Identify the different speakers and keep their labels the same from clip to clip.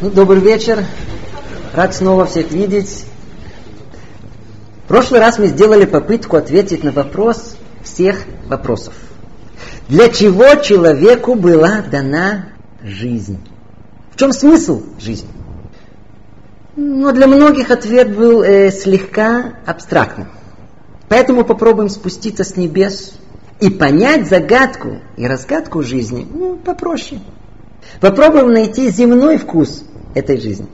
Speaker 1: Ну, добрый вечер. Рад снова всех видеть. В прошлый раз мы сделали попытку ответить на вопрос всех вопросов. Для чего человеку была дана жизнь? В чем смысл жизни? Но для многих ответ был э, слегка абстрактным. Поэтому попробуем спуститься с небес и понять загадку и разгадку жизни ну, попроще. Попробуем найти земной вкус этой жизни.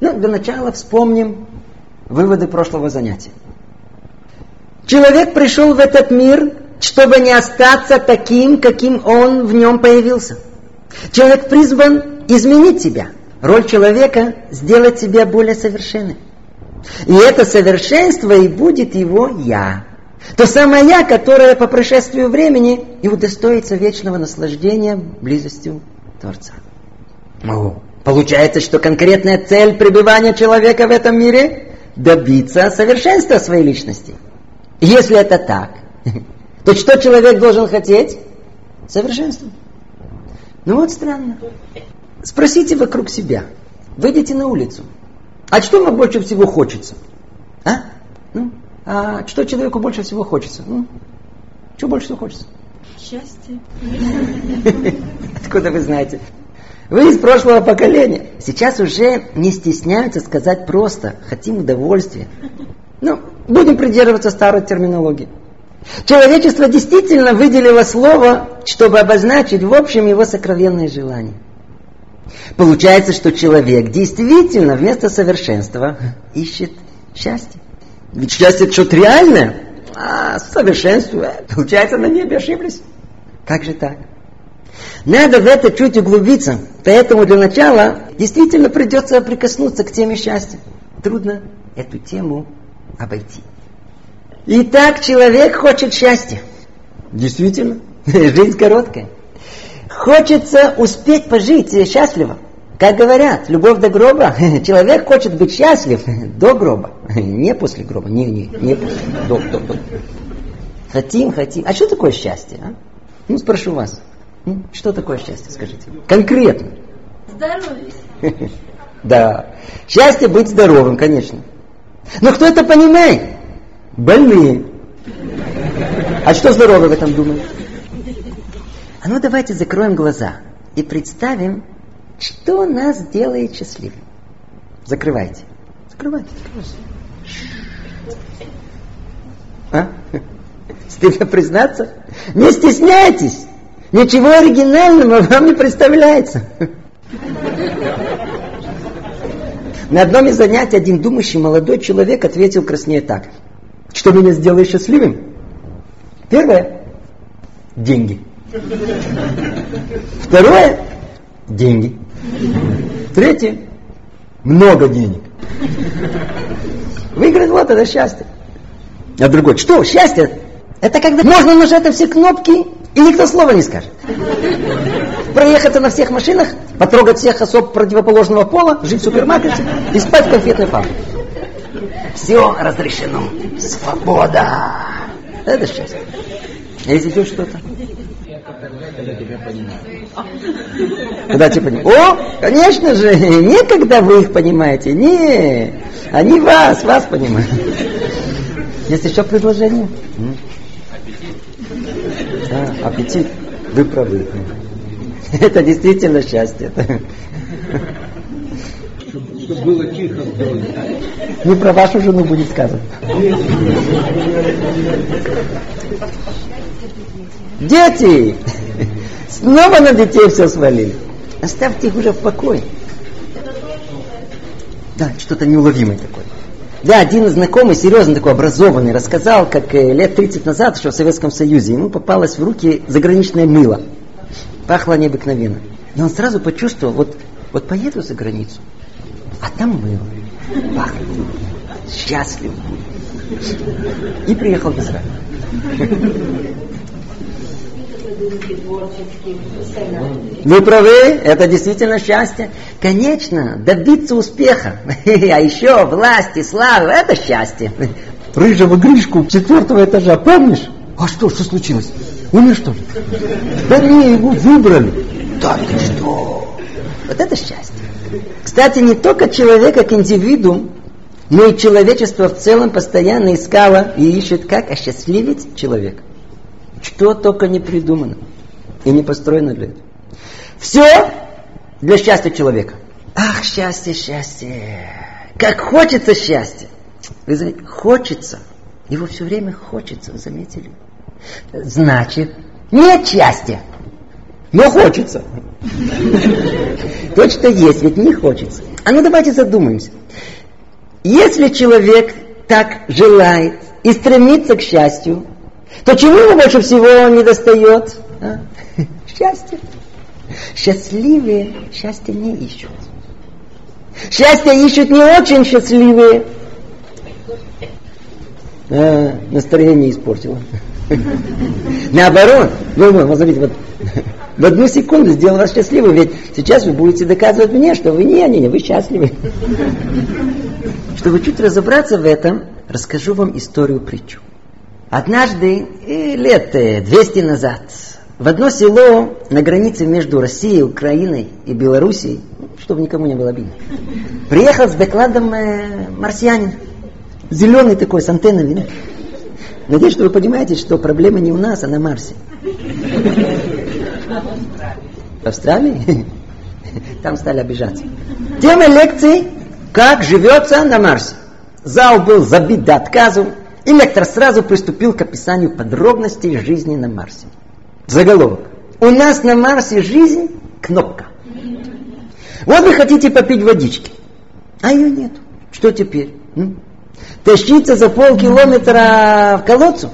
Speaker 1: Ну, для начала вспомним выводы прошлого занятия. Человек пришел в этот мир, чтобы не остаться таким, каким он в нем появился. Человек призван изменить себя. Роль человека – сделать себя более совершенным. И это совершенство и будет его «я». То самое «я», которое по прошествию времени и удостоится вечного наслаждения близостью Творца. О, получается, что конкретная цель пребывания человека в этом мире – добиться совершенства своей личности. Если это так, то что человек должен хотеть? Совершенство. Ну вот странно. Спросите вокруг себя. Выйдите на улицу. А что вам больше всего хочется? А? Ну, а что человеку больше всего хочется? Ну, что больше всего хочется?
Speaker 2: Счастье.
Speaker 1: Откуда вы знаете? Вы из прошлого поколения. Сейчас уже не стесняются сказать просто «хотим удовольствия». Ну, будем придерживаться старой терминологии. Человечество действительно выделило слово, чтобы обозначить в общем его сокровенные желания. Получается, что человек действительно вместо совершенства ищет счастье. Ведь счастье это что-то реальное, а совершенство, получается, на небе ошиблись. Как же так? Надо в это чуть углубиться, поэтому для начала действительно придется прикоснуться к теме счастья. Трудно эту тему обойти. Итак, человек хочет счастья. Действительно, жизнь короткая. Хочется успеть пожить счастливо. Как говорят, любовь до гроба. Человек хочет быть счастлив до гроба. Не после гроба. Не, не, не после. До, до, до. Хотим, хотим. А что такое счастье? А? Ну, спрошу вас. Что такое счастье, скажите? Конкретно.
Speaker 2: Здоровье.
Speaker 1: Да. Счастье быть здоровым, конечно. Но кто это понимает? Больные. А что здоровый в этом думает? А ну давайте закроем глаза и представим, что нас делает счастливым. Закрывайте. Закрывайте, закрывайте. А? Стыдно признаться? Не стесняйтесь. Ничего оригинального вам не представляется. На одном из занятий один думающий молодой человек ответил краснее так. Что меня сделает счастливым? Первое – деньги. Второе – деньги. Третье – много денег. Выиграть вот это счастье. А другой, что счастье? Это когда можно нажать на все кнопки, и никто слова не скажет. Проехаться на всех машинах, потрогать всех особ противоположного пола, жить в супермаркете и спать в конфетной фабрике. Все разрешено. Свобода. Это счастье. А если еще что-то? Когда тебя понимают. О, конечно же, не когда вы их понимаете. Не, они вас, вас понимают. Есть еще предложение? Да, аппетит. Вы правы. Это действительно счастье.
Speaker 3: Чтобы было тихо в доме.
Speaker 1: Не про вашу жену будет сказано. Дети! Снова на детей все свалили. Оставьте их уже в покое. Да, что-то неуловимое такое. Да, один знакомый, серьезно такой, образованный, рассказал, как э, лет 30 назад, что в Советском Союзе ему попалось в руки заграничное мыло. Пахло необыкновенно. И он сразу почувствовал, вот, вот поеду за границу, а там мыло. Пахнет. Счастлив. И приехал в Израиль. Вы правы, это действительно счастье. Конечно, добиться успеха, а еще власти, славы, это счастье. Рыжего Гришку четвертого этажа, помнишь? А что, что случилось? Умер что ли? Да не, его выбрали. Да ты что? Вот это счастье. Кстати, не только человек как индивидуум, но и человечество в целом постоянно искало и ищет, как осчастливить человека. Что только не придумано и не построено для этого. Все для счастья человека. Ах, счастье, счастье. Как хочется счастья. Вы заметили, хочется. Его все время хочется, вы заметили? Значит, нет счастья, но хочется. Точно есть, ведь не хочется. А ну давайте задумаемся. Если человек так желает и стремится к счастью, то чего ему больше всего не достает? А? Счастье. Счастливые счастье не ищут. Счастье ищут не очень счастливые. А, настроение испортило. Наоборот, ну, вот смотрите, вот в одну секунду сделал вас счастливым, ведь сейчас вы будете доказывать мне, что вы не, не, не, вы счастливы. Чтобы чуть разобраться в этом, расскажу вам историю притчу. Однажды, лет 200 назад, в одно село на границе между Россией, Украиной и Белоруссией, чтобы никому не было обидно, приехал с докладом э, марсианин. Зеленый такой, с антеннами. Надеюсь, что вы понимаете, что проблема не у нас, а на Марсе. В Австралии? Там стали обижаться. Тема лекции «Как живется на Марсе». Зал был забит до отказу, и лектор сразу приступил к описанию подробностей жизни на Марсе. Заголовок. У нас на Марсе жизнь кнопка. Вот вы хотите попить водички, а ее нет. Что теперь? Ну, тащиться за полкилометра в колодцу?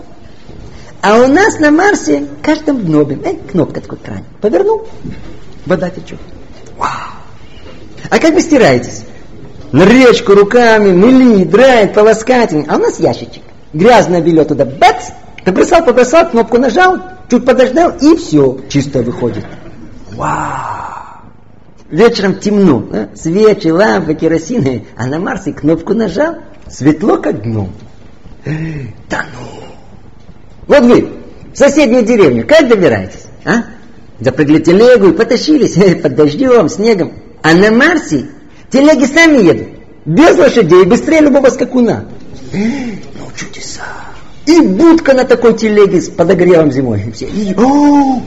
Speaker 1: А у нас на Марсе каждым днобе, э, кнопка такой кран, повернул, вода течет. А как вы стираетесь? На речку руками, мыли, драть, полоскать. А у нас ящичек. Грязное белье туда, бац, побросал, побросал, кнопку нажал, чуть подождал, и все, чисто выходит. Вау! Вечером темно, да? свечи, лампы, керосины, а на Марсе кнопку нажал, светло как днем. Да ну! Вот вы в соседнюю деревню как добираетесь? А? Запрыгли телегу и потащились под дождем, снегом. А на Марсе телеги сами едут. Без лошадей, быстрее любого скакуна. Чудеса. И будка на такой телеге с подогревом зимой. Все. И,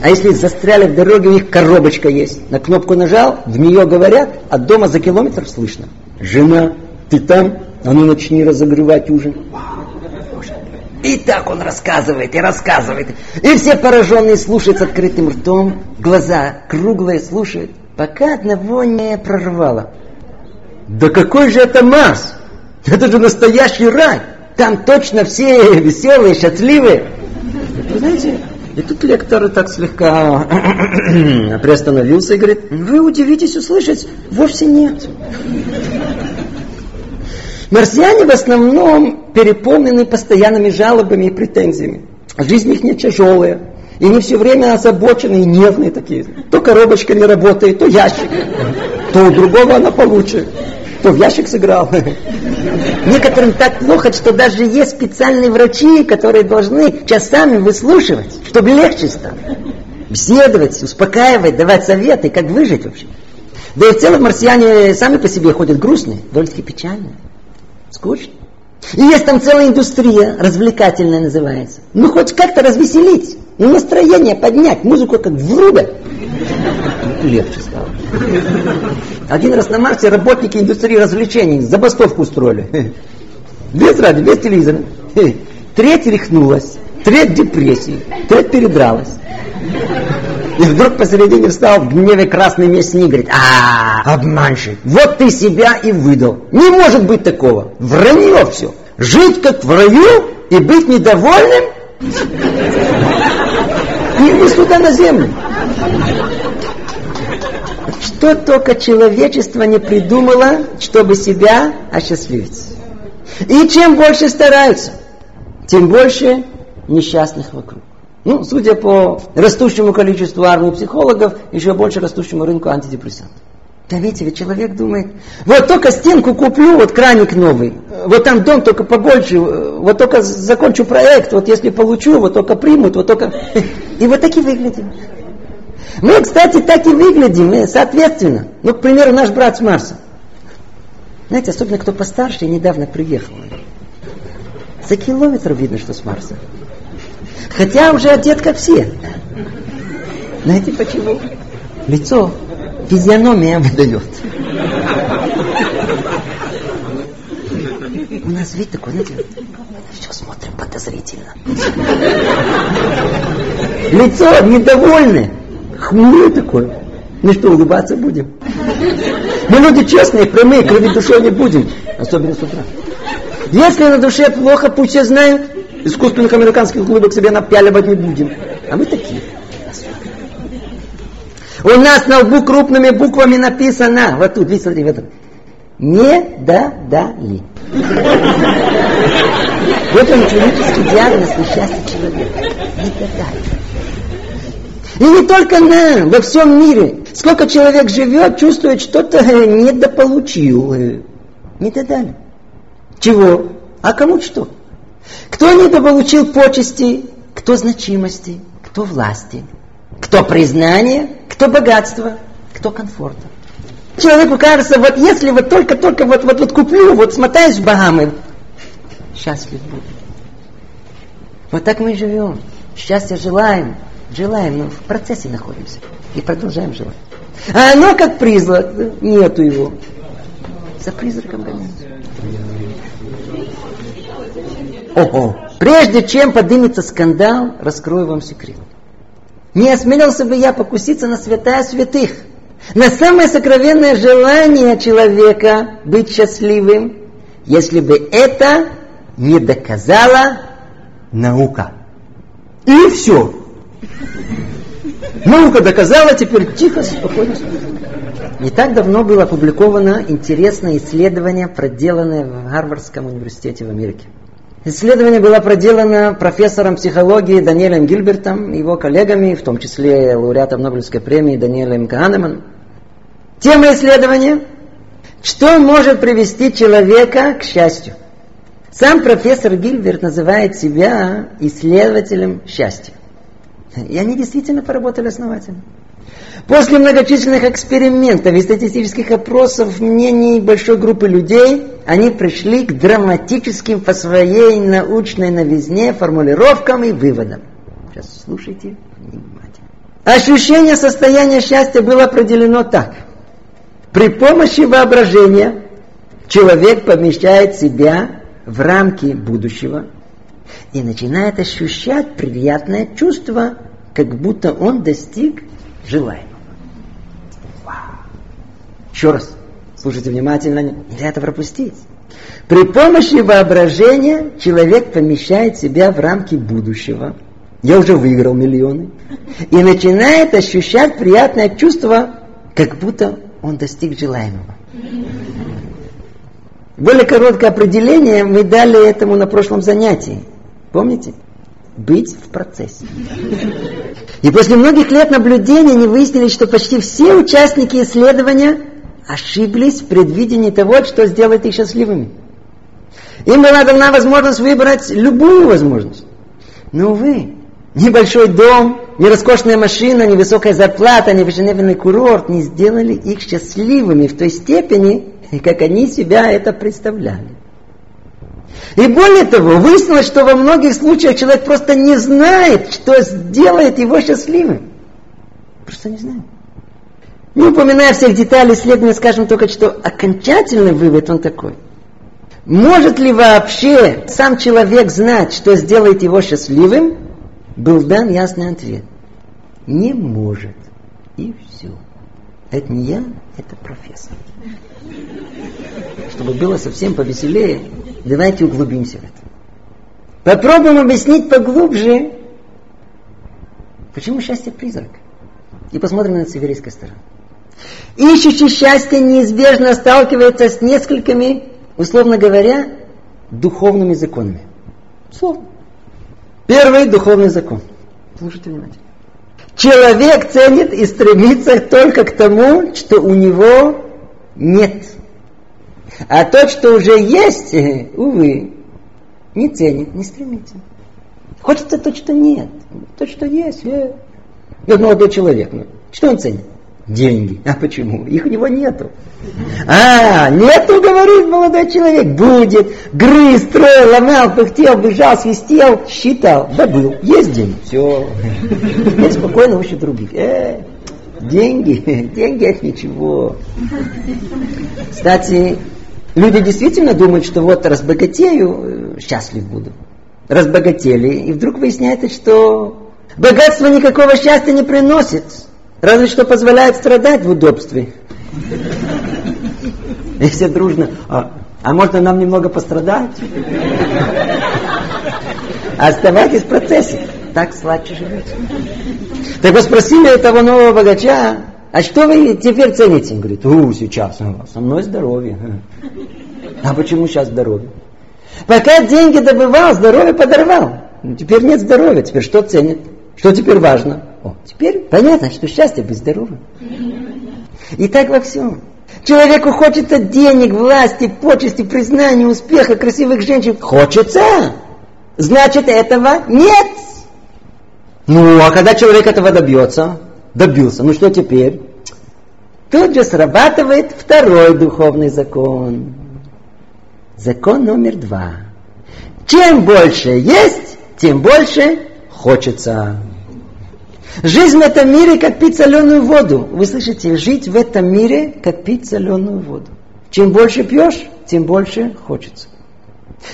Speaker 1: а если застряли в дороге, у них коробочка есть. На кнопку нажал, в нее говорят, а дома за километр слышно. Жена, ты там? А ну начни разогревать ужин. И так он рассказывает и рассказывает. И все пораженные слушают с открытым ртом, глаза круглые слушают, пока одного не прорвало. Да какой же это Марс? Это же настоящий рай! Там точно все веселые, счастливые. Вы знаете, и тут лектор так слегка приостановился и говорит, вы удивитесь услышать, вовсе нет. Марсиане в основном переполнены постоянными жалобами и претензиями. Жизнь их не тяжелая. И они все время озабоченные и нервные такие. То коробочка не работает, то ящик. То у другого она получше. То в ящик сыграл. Некоторым так плохо, что даже есть специальные врачи, которые должны часами выслушивать, чтобы легче стало. Беседовать, успокаивать, давать советы, как выжить вообще. Да и в целом марсиане сами по себе ходят грустные, довольно-таки печальные. Скучно. И есть там целая индустрия, развлекательная называется. Ну, хоть как-то развеселить, ну, настроение поднять, музыку как врубят. Легче стало. Один раз на Марсе работники индустрии развлечений забастовку устроили. Без радио, без телевизора. Треть рехнулась, треть депрессии, треть передралась. И вдруг посередине встал в гневе красный мясник, говорит, а, обманщик, вот ты себя и выдал. Не может быть такого. Вранье все. Жить как в раю и быть недовольным? Не сюда на землю. Что только человечество не придумало, чтобы себя осчастливить. И чем больше стараются, тем больше несчастных вокруг. Ну, судя по растущему количеству армии психологов, еще больше растущему рынку антидепрессантов. Да видите, ведь человек думает, вот только стенку куплю, вот краник новый, вот там дом только побольше, вот только закончу проект, вот если получу, вот только примут, вот только... И вот так и выглядим. Мы, кстати, так и выглядим, соответственно. Ну, к примеру, наш брат с Марса. Знаете, особенно кто постарше и недавно приехал. За километр видно, что с Марса. Хотя уже одет как все. Знаете почему? Лицо, физиономия выдает. У нас вид такой, знаете, все смотрим подозрительно. Лицо недовольное, хмурое такое. Ну что, улыбаться будем? Мы люди честные, прямые, кроме душой не будем. Особенно с утра. Если на душе плохо, пусть все знают, искусственных американских улыбок себе напяливать не будем. А мы такие. У нас на лбу крупными буквами написано, вот тут, видите, смотри, в этом. Не додали. Вот он клинический диагноз несчастья человека. Не додали. И не только нам, во всем мире. Сколько человек живет, чувствует, что-то недополучил. Не додали. Чего? А кому что? Кто недополучил почести, кто значимости, кто власти, кто признания, кто богатства, кто комфорта. Человеку кажется, вот если вот только-только вот, вот, вот куплю, вот смотаюсь в Багамы, счастлив буду. Вот так мы живем. Счастья желаем, желаем, но в процессе находимся. И продолжаем желать. А оно как призрак, нету его. За призраком гоняются. Ого. Прежде чем поднимется скандал, раскрою вам секрет. Не осмелился бы я покуситься на святая святых, на самое сокровенное желание человека быть счастливым, если бы это не доказала наука. И все. Наука доказала, теперь тихо, спокойно. Не так давно было опубликовано интересное исследование, проделанное в Гарвардском университете в Америке. Исследование было проделано профессором психологии Даниэлем Гильбертом, его коллегами, в том числе лауреатом Нобелевской премии Даниэлем Kahneman. Тема исследования – что может привести человека к счастью? Сам профессор Гильберт называет себя исследователем счастья. И они действительно поработали основательно. После многочисленных экспериментов и статистических опросов мнений большой группы людей, они пришли к драматическим по своей научной новизне формулировкам и выводам. Сейчас слушайте внимательно. Ощущение состояния счастья было определено так. При помощи воображения человек помещает себя в рамки будущего и начинает ощущать приятное чувство, как будто он достиг желаемого. Еще раз, слушайте внимательно, нельзя это пропустить. При помощи воображения человек помещает себя в рамки будущего. Я уже выиграл миллионы. И начинает ощущать приятное чувство, как будто он достиг желаемого. Более короткое определение мы дали этому на прошлом занятии. Помните? Быть в процессе. И после многих лет наблюдений они выяснили, что почти все участники исследования ошиблись в предвидении того, что сделает их счастливыми. Им была дана возможность выбрать любую возможность. Но, увы, небольшой дом, ни роскошная машина, ни высокая зарплата, ни вожделенный курорт не сделали их счастливыми в той степени, как они себя это представляли. И более того, выяснилось, что во многих случаях человек просто не знает, что сделает его счастливым. Просто не знает. Не упоминая всех деталей исследования, скажем только, что окончательный вывод он такой. Может ли вообще сам человек знать, что сделает его счастливым? Был дан ясный ответ. Не может. И все. Это не я, это профессор. Чтобы было совсем повеселее, давайте углубимся в это. Попробуем объяснить поглубже, почему счастье призрак. И посмотрим на северийской стороны. Ищущий счастье неизбежно сталкивается с несколькими, условно говоря, духовными законами. Словно. Первый духовный закон. Слушайте внимательно. Человек ценит и стремится только к тому, что у него нет. А то, что уже есть, увы, не ценит, не стремится. Хочется то, что нет. То, что есть. Э. Вот молодой человек. Ну, что он ценит? Деньги. А почему? Их у него нету. А, нету, говорит молодой человек. Будет. Грыз, строил, ломал, пыхтел, бежал, свистел, считал. Добыл. Есть деньги. Все. И спокойно ищет других. Э, деньги. Деньги это ничего. Кстати, люди действительно думают, что вот разбогатею, э, счастлив буду. Разбогатели. И вдруг выясняется, что богатство никакого счастья не приносит. Разве что позволяет страдать в удобстве. И все дружно, а, а можно нам немного пострадать? Оставайтесь в процессе. Так сладче живете. Так вы спросили этого нового богача, а что вы теперь цените? Он говорит, у, сейчас, со мной здоровье. А почему сейчас здоровье? Пока деньги добывал, здоровье подорвал. Теперь нет здоровья, теперь что ценит? Что теперь важно? О, теперь понятно, что счастье быть здоровым. И так во всем. Человеку хочется денег, власти, почести, признания, успеха, красивых женщин. Хочется. Значит, этого нет. Ну, а когда человек этого добьется, добился, ну что теперь? Тут же срабатывает второй духовный закон. Закон номер два. Чем больше есть, тем больше хочется. Жизнь в этом мире как пить соленую воду. Вы слышите, жить в этом мире как пить соленую воду. Чем больше пьешь, тем больше хочется.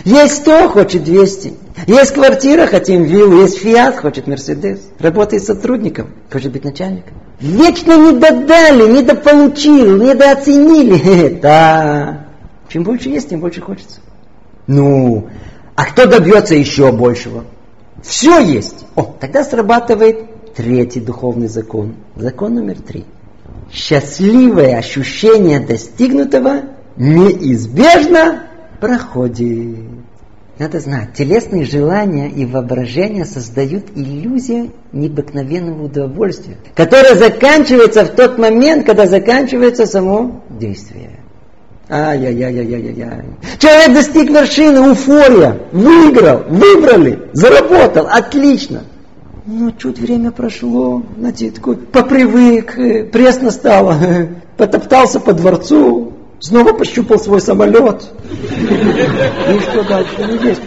Speaker 1: Есть сто, хочет 200. Есть квартира, хотим виллу. Есть фиат, хочет Мерседес. Работает сотрудником, хочет быть начальником. Вечно не додали, не дополучил, не дооценили. Да. Чем больше есть, тем больше хочется. Ну, а кто добьется еще большего? Все есть. О, тогда срабатывает третий духовный закон. Закон номер три. Счастливое ощущение достигнутого неизбежно проходит. Надо знать, телесные желания и воображения создают иллюзию необыкновенного удовольствия, которое заканчивается в тот момент, когда заканчивается само действие. Ай-яй-яй-яй-яй-яй. Человек достиг вершины, уфория, выиграл, выбрали, заработал, отлично. Ну, чуть время прошло, знаете, попривык, э, пресно стало, потоптался по дворцу, снова пощупал свой самолет. Ну что дальше? Ну, есть.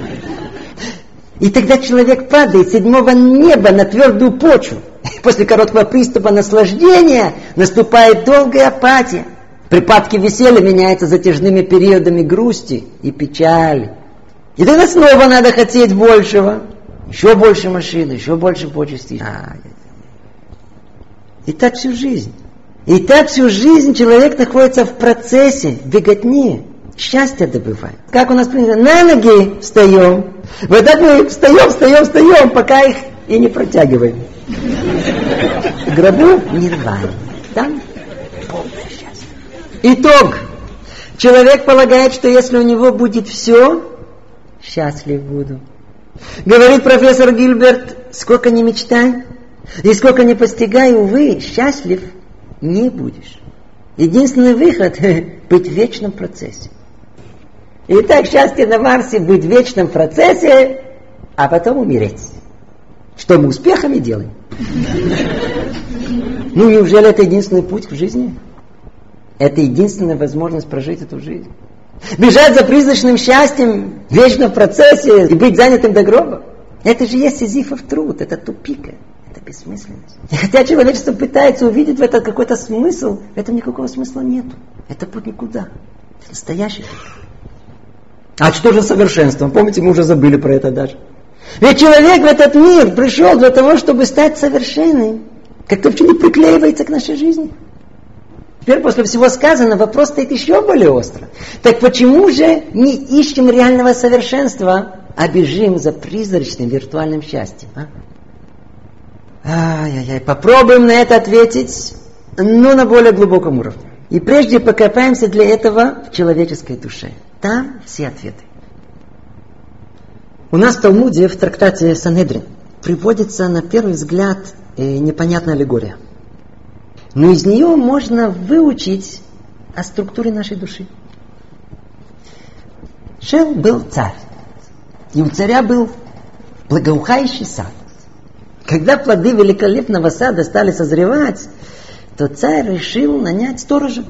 Speaker 1: И тогда человек падает с седьмого неба на твердую почву. После короткого приступа наслаждения наступает долгая апатия. Припадки веселья меняются затяжными периодами грусти и печали. И тогда снова надо хотеть большего. Еще больше машины, еще больше почестей. А, и так всю жизнь. И так всю жизнь человек находится в процессе, в беготне, счастье добывает. Как у нас принято, на ноги встаем. Вот так мы встаем, встаем, встаем, пока их и не протягиваем. Гробу нирвана. Там полное счастье. Итог. Человек полагает, что если у него будет все, счастлив буду. Говорит профессор Гильберт, сколько не мечтай и сколько не постигай, увы, счастлив не будешь. Единственный выход – быть в вечном процессе. Итак, счастье на Марсе – быть в вечном процессе, а потом умереть. Что мы успехами делаем? Ну, неужели это единственный путь к жизни? Это единственная возможность прожить эту жизнь. Бежать за призрачным счастьем в вечном процессе и быть занятым до гроба. Это же есть сизифов труд, это тупика, бессмысленность. И хотя человечество пытается увидеть в этом какой-то смысл, в этом никакого смысла нет. Это путь никуда. Это настоящий. А что же совершенство? Помните, мы уже забыли про это даже. Ведь человек в этот мир пришел для того, чтобы стать совершенным. Как-то вообще не приклеивается к нашей жизни. Теперь после всего сказанного вопрос стоит еще более остро. Так почему же не ищем реального совершенства, а бежим за призрачным виртуальным счастьем? А? Ай-яй-яй, попробуем на это ответить, но на более глубоком уровне. И прежде покопаемся для этого в человеческой душе. Там все ответы. У нас в Талмуде в трактате Санедрин приводится на первый взгляд э, непонятная аллегория. Но из нее можно выучить о структуре нашей души. Шел был царь. И у царя был благоухающий сад. Когда плоды великолепного сада стали созревать, то царь решил нанять сторожа.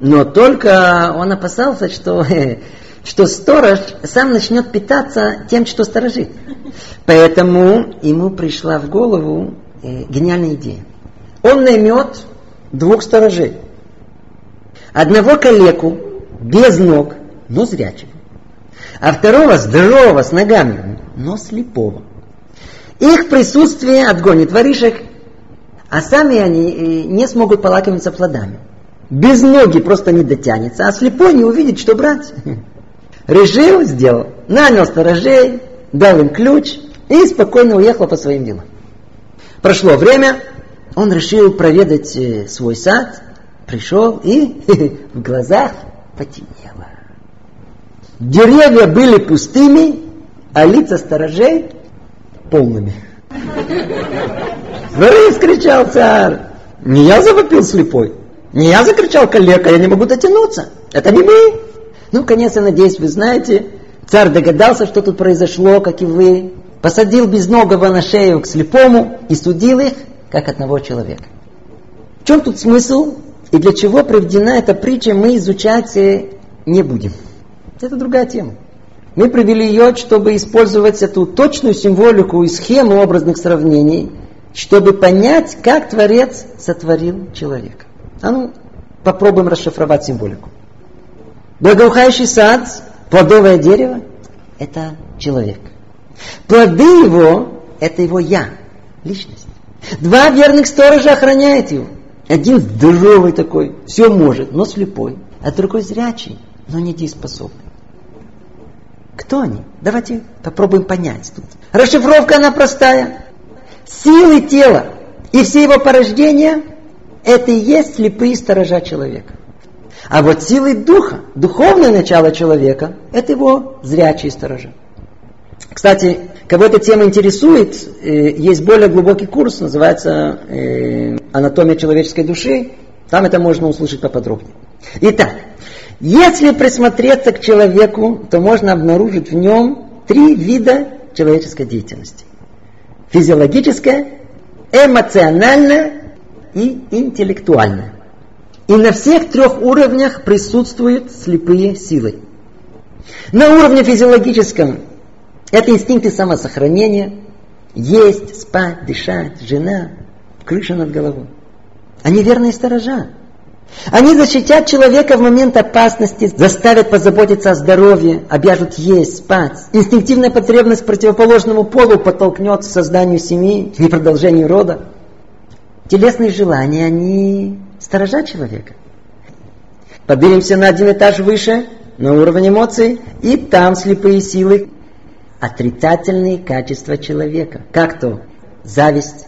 Speaker 1: Но только он опасался, что, что сторож сам начнет питаться тем, что сторожит. Поэтому ему пришла в голову э, гениальная идея. Он наймет двух сторожей. Одного калеку, без ног, но зрячего. А второго здорового, с ногами, но слепого. Их присутствие отгонит воришек, а сами они э, не смогут полакомиться плодами. Без ноги просто не дотянется, а слепой не увидит, что брать. Решил, сделал. Нанял сторожей, дал им ключ и спокойно уехал по своим делам. Прошло время, он решил проведать э, свой сад, пришел и в глазах потемнело. Деревья были пустыми, а лица сторожей полными. Рысь, кричал царь. Не я завопил слепой. Не я закричал калека, я не могу дотянуться. Это не мы. Ну, конечно, надеюсь, вы знаете. Царь догадался, что тут произошло, как и вы. Посадил безногого на шею к слепому и судил их, как одного человека. В чем тут смысл и для чего приведена эта притча, мы изучать не будем. Это другая тема. Мы привели ее, чтобы использовать эту точную символику и схему образных сравнений, чтобы понять, как Творец сотворил человека. А ну, попробуем расшифровать символику. Благоухающий сад, плодовое дерево – это человек. Плоды его – это его «я», личность. Два верных сторожа охраняют его. Один здоровый такой, все может, но слепой, а другой зрячий, но недееспособный. Кто они? Давайте попробуем понять тут. Расшифровка она простая. Силы тела и все его порождения – это и есть слепые сторожа человека. А вот силы духа, духовное начало человека – это его зрячие сторожа. Кстати, кого эта тема интересует, э, есть более глубокий курс, называется э, «Анатомия человеческой души». Там это можно услышать поподробнее. Итак, если присмотреться к человеку, то можно обнаружить в нем три вида человеческой деятельности. Физиологическая, эмоциональная и интеллектуальная. И на всех трех уровнях присутствуют слепые силы. На уровне физиологическом это инстинкты самосохранения, есть, спать, дышать, жена, крыша над головой. Они верные сторожа. Они защитят человека в момент опасности, заставят позаботиться о здоровье, обяжут есть, спать. Инстинктивная потребность к противоположному полу подтолкнет к созданию семьи и продолжению рода. Телесные желания, они сторожат человека. Поднимемся на один этаж выше, на уровень эмоций, и там слепые силы. Отрицательные качества человека. Как то зависть,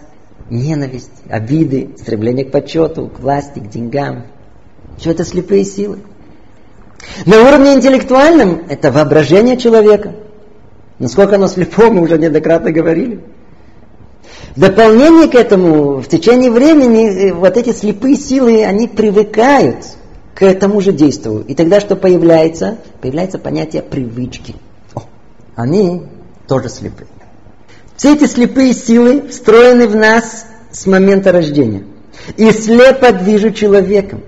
Speaker 1: ненависть, обиды, стремление к почету, к власти, к деньгам. Все это слепые силы. На уровне интеллектуальном это воображение человека. Насколько оно слепо, мы уже неоднократно говорили. В дополнение к этому, в течение времени э, вот эти слепые силы, они привыкают к тому же действию. И тогда что появляется? Появляется понятие привычки. О, они тоже слепые. Все эти слепые силы встроены в нас с момента рождения. И слепо движут человеком.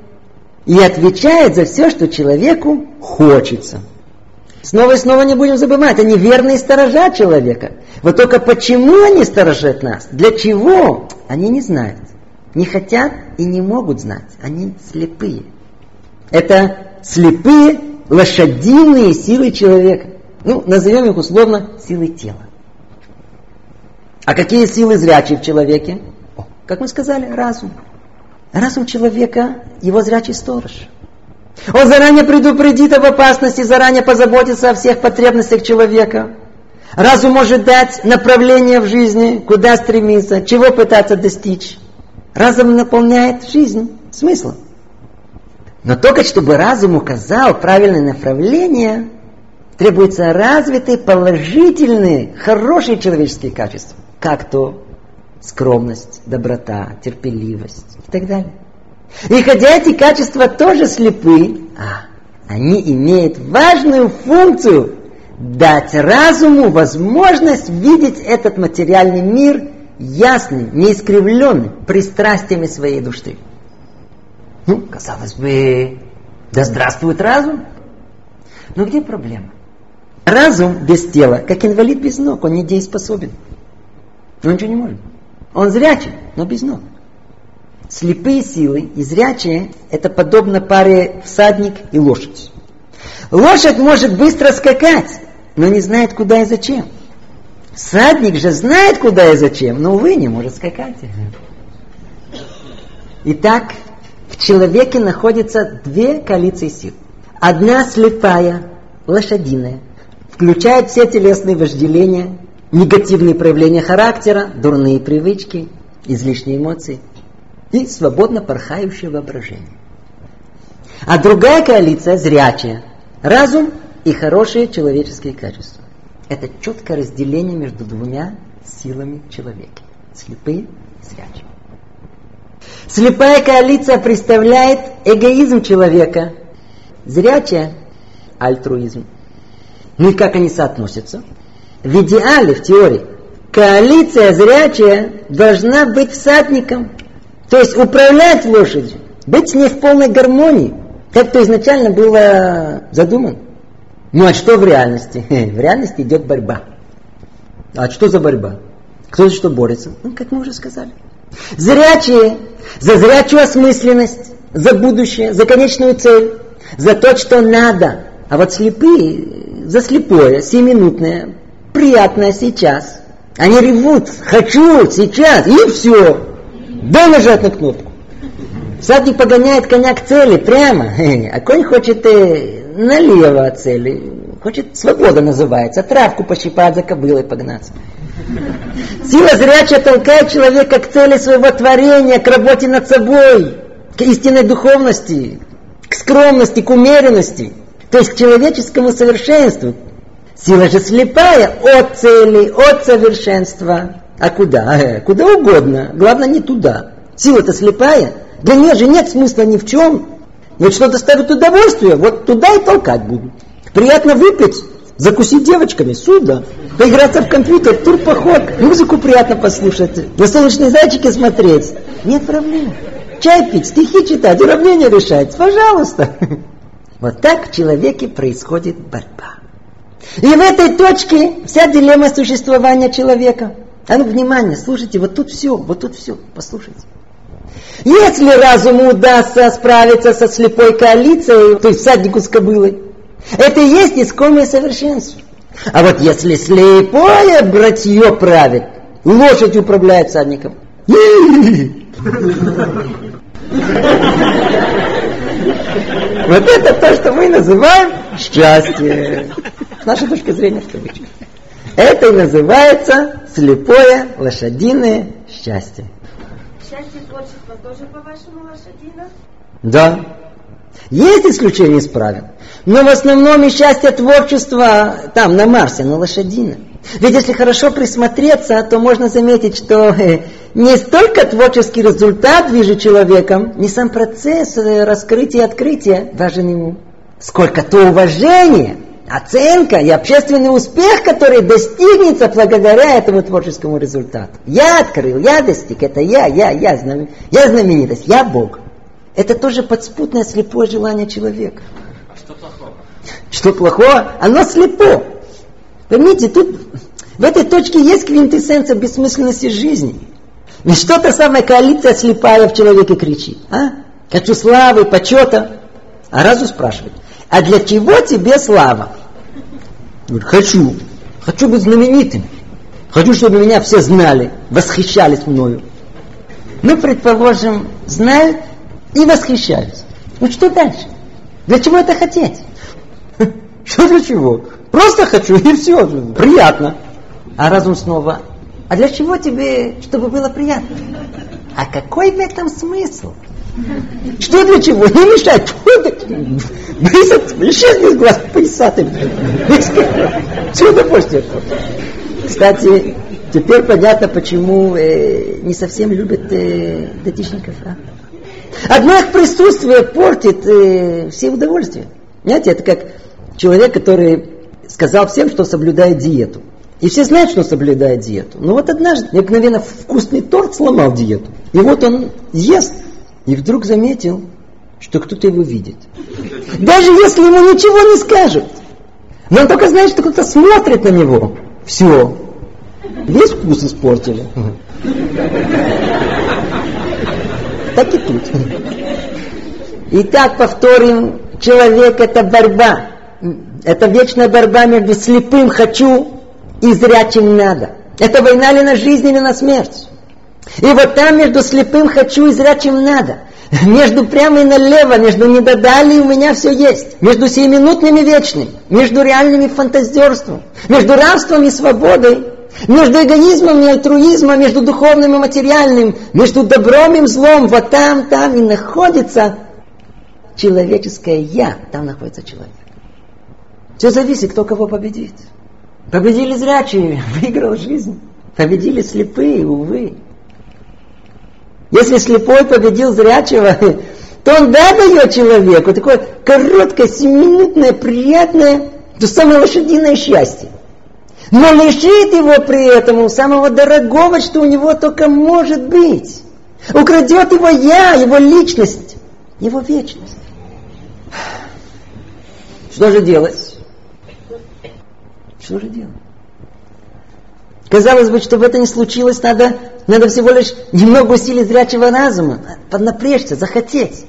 Speaker 1: И отвечает за все, что человеку хочется. Снова и снова не будем забывать, они верные сторожа человека. Вот только почему они сторожат нас? Для чего? Они не знают. Не хотят и не могут знать. Они слепые. Это слепые лошадиные силы человека. Ну, назовем их условно силы тела. А какие силы зрячие в человеке? Как мы сказали, разум. Разум человека, его зрячий сторож. Он заранее предупредит об опасности, заранее позаботится о всех потребностях человека. Разум может дать направление в жизни, куда стремиться, чего пытаться достичь. Разум наполняет жизнь смыслом. Но только чтобы разум указал правильное направление, требуются развитые, положительные, хорошие человеческие качества. Как то скромность, доброта, терпеливость и так далее. И хотя эти качества тоже слепы, а они имеют важную функцию дать разуму возможность видеть этот материальный мир ясным, неискривленным, пристрастиями своей души. Ну, казалось бы, да здравствует разум. Но где проблема? Разум без тела, как инвалид без ног, он недееспособен. Он ничего не может. Он зрячий, но без ног. Слепые силы и зрячие – это подобно паре всадник и лошадь. Лошадь может быстро скакать, но не знает, куда и зачем. Всадник же знает, куда и зачем, но, увы, не может скакать. Итак, в человеке находятся две коалиции сил. Одна слепая, лошадиная, включает все телесные вожделения, негативные проявления характера, дурные привычки, излишние эмоции и свободно порхающее воображение. А другая коалиция зрячая, разум и хорошие человеческие качества. Это четкое разделение между двумя силами человека. Слепые и зрячие. Слепая коалиция представляет эгоизм человека, зрячая – альтруизм. Ну и как они соотносятся? В идеале, в теории, коалиция зрячая должна быть всадником, то есть управлять лошадью, быть с ней в полной гармонии, как то изначально было задумано. Ну а что в реальности? В реальности идет борьба. А что за борьба? Кто за что борется? Ну, как мы уже сказали. Зрячие за зрячую осмысленность, за будущее, за конечную цель, за то, что надо. А вот слепые за слепое, семиминутное, приятное сейчас. Они ревут, хочу сейчас, и все. Дай нажать на кнопку. Всадник погоняет коня к цели прямо, а конь хочет э, налево от цели. Хочет свобода называется, травку пощипать за кобылой погнаться. Сила зрячая толкает человека к цели своего творения, к работе над собой, к истинной духовности, к скромности, к умеренности, то есть к человеческому совершенству. Сила же слепая от цели, от совершенства. А куда? Э, куда угодно. Главное не туда. Сила-то слепая. Для нее же нет смысла ни в чем. Вот что доставит удовольствие, вот туда и толкать буду. Приятно выпить, закусить девочками, сюда. Поиграться в компьютер, турпоход, музыку приятно послушать, на солнечные зайчики смотреть. Нет проблем. Чай пить, стихи читать, уравнения решать. Пожалуйста. Вот так в человеке происходит борьба. И в этой точке вся дилемма существования человека. А ну, внимание, слушайте, вот тут все, вот тут все, послушайте. Если разуму удастся справиться со слепой коалицией, то есть всаднику с кобылой, это и есть искомое совершенство. А вот если слепое братье правит, лошадь управляет всадником. Вот это то, что мы называем счастье. С нашей точки зрения в кавычках. Это и называется слепое лошадиное счастье.
Speaker 2: Счастье творчества тоже, по-вашему, лошадино?
Speaker 1: Да. Есть исключения из правил. Но в основном и счастье творчества там, на Марсе, на лошадином. Ведь если хорошо присмотреться, то можно заметить, что э, не столько творческий результат движет человеком, не сам процесс э, раскрытия и открытия важен ему, сколько то уважение, оценка и общественный успех, который достигнется благодаря этому творческому результату. Я открыл, я достиг, это я, я, я, знам... я знаменитость, я Бог. Это тоже подспутное слепое желание человека.
Speaker 4: Что плохого?
Speaker 1: Что плохого? Оно слепо. Поймите, тут в этой точке есть квинтэссенция бессмысленности жизни. Не что-то самая коалиция слепая в человеке кричит. А? Хочу славы, почета. А разу спрашивает, а для чего тебе слава? Говорит, хочу. Хочу быть знаменитым. Хочу, чтобы меня все знали, восхищались мною. Ну, предположим, знают и восхищаются. Ну что дальше? Для чего это хотеть? Что для чего? Просто хочу и все. Приятно. А разум снова. А для чего тебе, чтобы было приятно? А какой в этом смысл? Что для чего? Не мешать. Исчезни из глаз поясатым. Все удовольствие. Кстати, Теперь понятно, почему э, не совсем любят э, датичников. А? Одно их присутствие портит э, все удовольствия. Знаете, это как человек, который сказал всем, что соблюдает диету. И все знают, что соблюдает диету. Но вот однажды необыкновенно вкусный торт сломал диету. И вот он ест, и вдруг заметил, что кто-то его видит. Даже если ему ничего не скажут. Но он только знает, что кто-то смотрит на него. Все. Весь вкус испортили. Так и тут. Итак, повторим, человек это борьба. Это вечная борьба между слепым «хочу» и зрячим «надо». Это война ли на жизнь или на смерть. И вот там между слепым «хочу» и зрячим «надо». Между прямо и налево, между не додали у меня все есть. Между сиюминутным и вечным. Между реальным и фантазерством. Между рабством и свободой. Между эгоизмом и альтруизмом, между духовным и материальным, между добром и злом, вот там, там и находится человеческое «я», там находится человек. Все зависит, кто кого победит. Победили зрячие, выиграл жизнь. Победили слепые, увы. Если слепой победил зрячего, то он да дает человеку такое короткое, семиминутное, приятное, то самое лошадиное счастье. Но лишит его при этом самого дорогого, что у него только может быть. Украдет его я, его личность, его вечность. Что же делать? Что же делать? Казалось бы, чтобы это не случилось, надо, надо всего лишь немного усилить зрячего разума, поднапрячься, захотеть,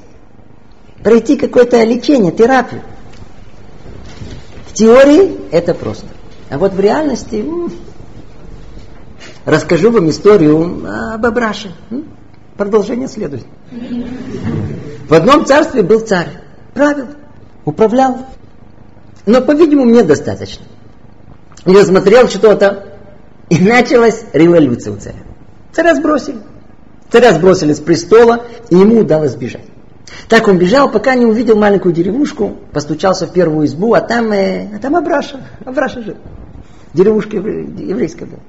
Speaker 1: пройти какое-то лечение, терапию. В теории это просто. А вот в реальности м- расскажу вам историю об Абраше. М- продолжение следует. В одном царстве был царь, правил, управлял. Но, по-видимому, недостаточно. Я смотрел что-то, и началась революция у царя. Царя сбросили. Царя сбросили с престола, и ему удалось бежать. Так он бежал, пока не увидел маленькую деревушку, постучался в первую избу, а там, э, а там Абраша, Абраша жил. Деревушка еврейская была.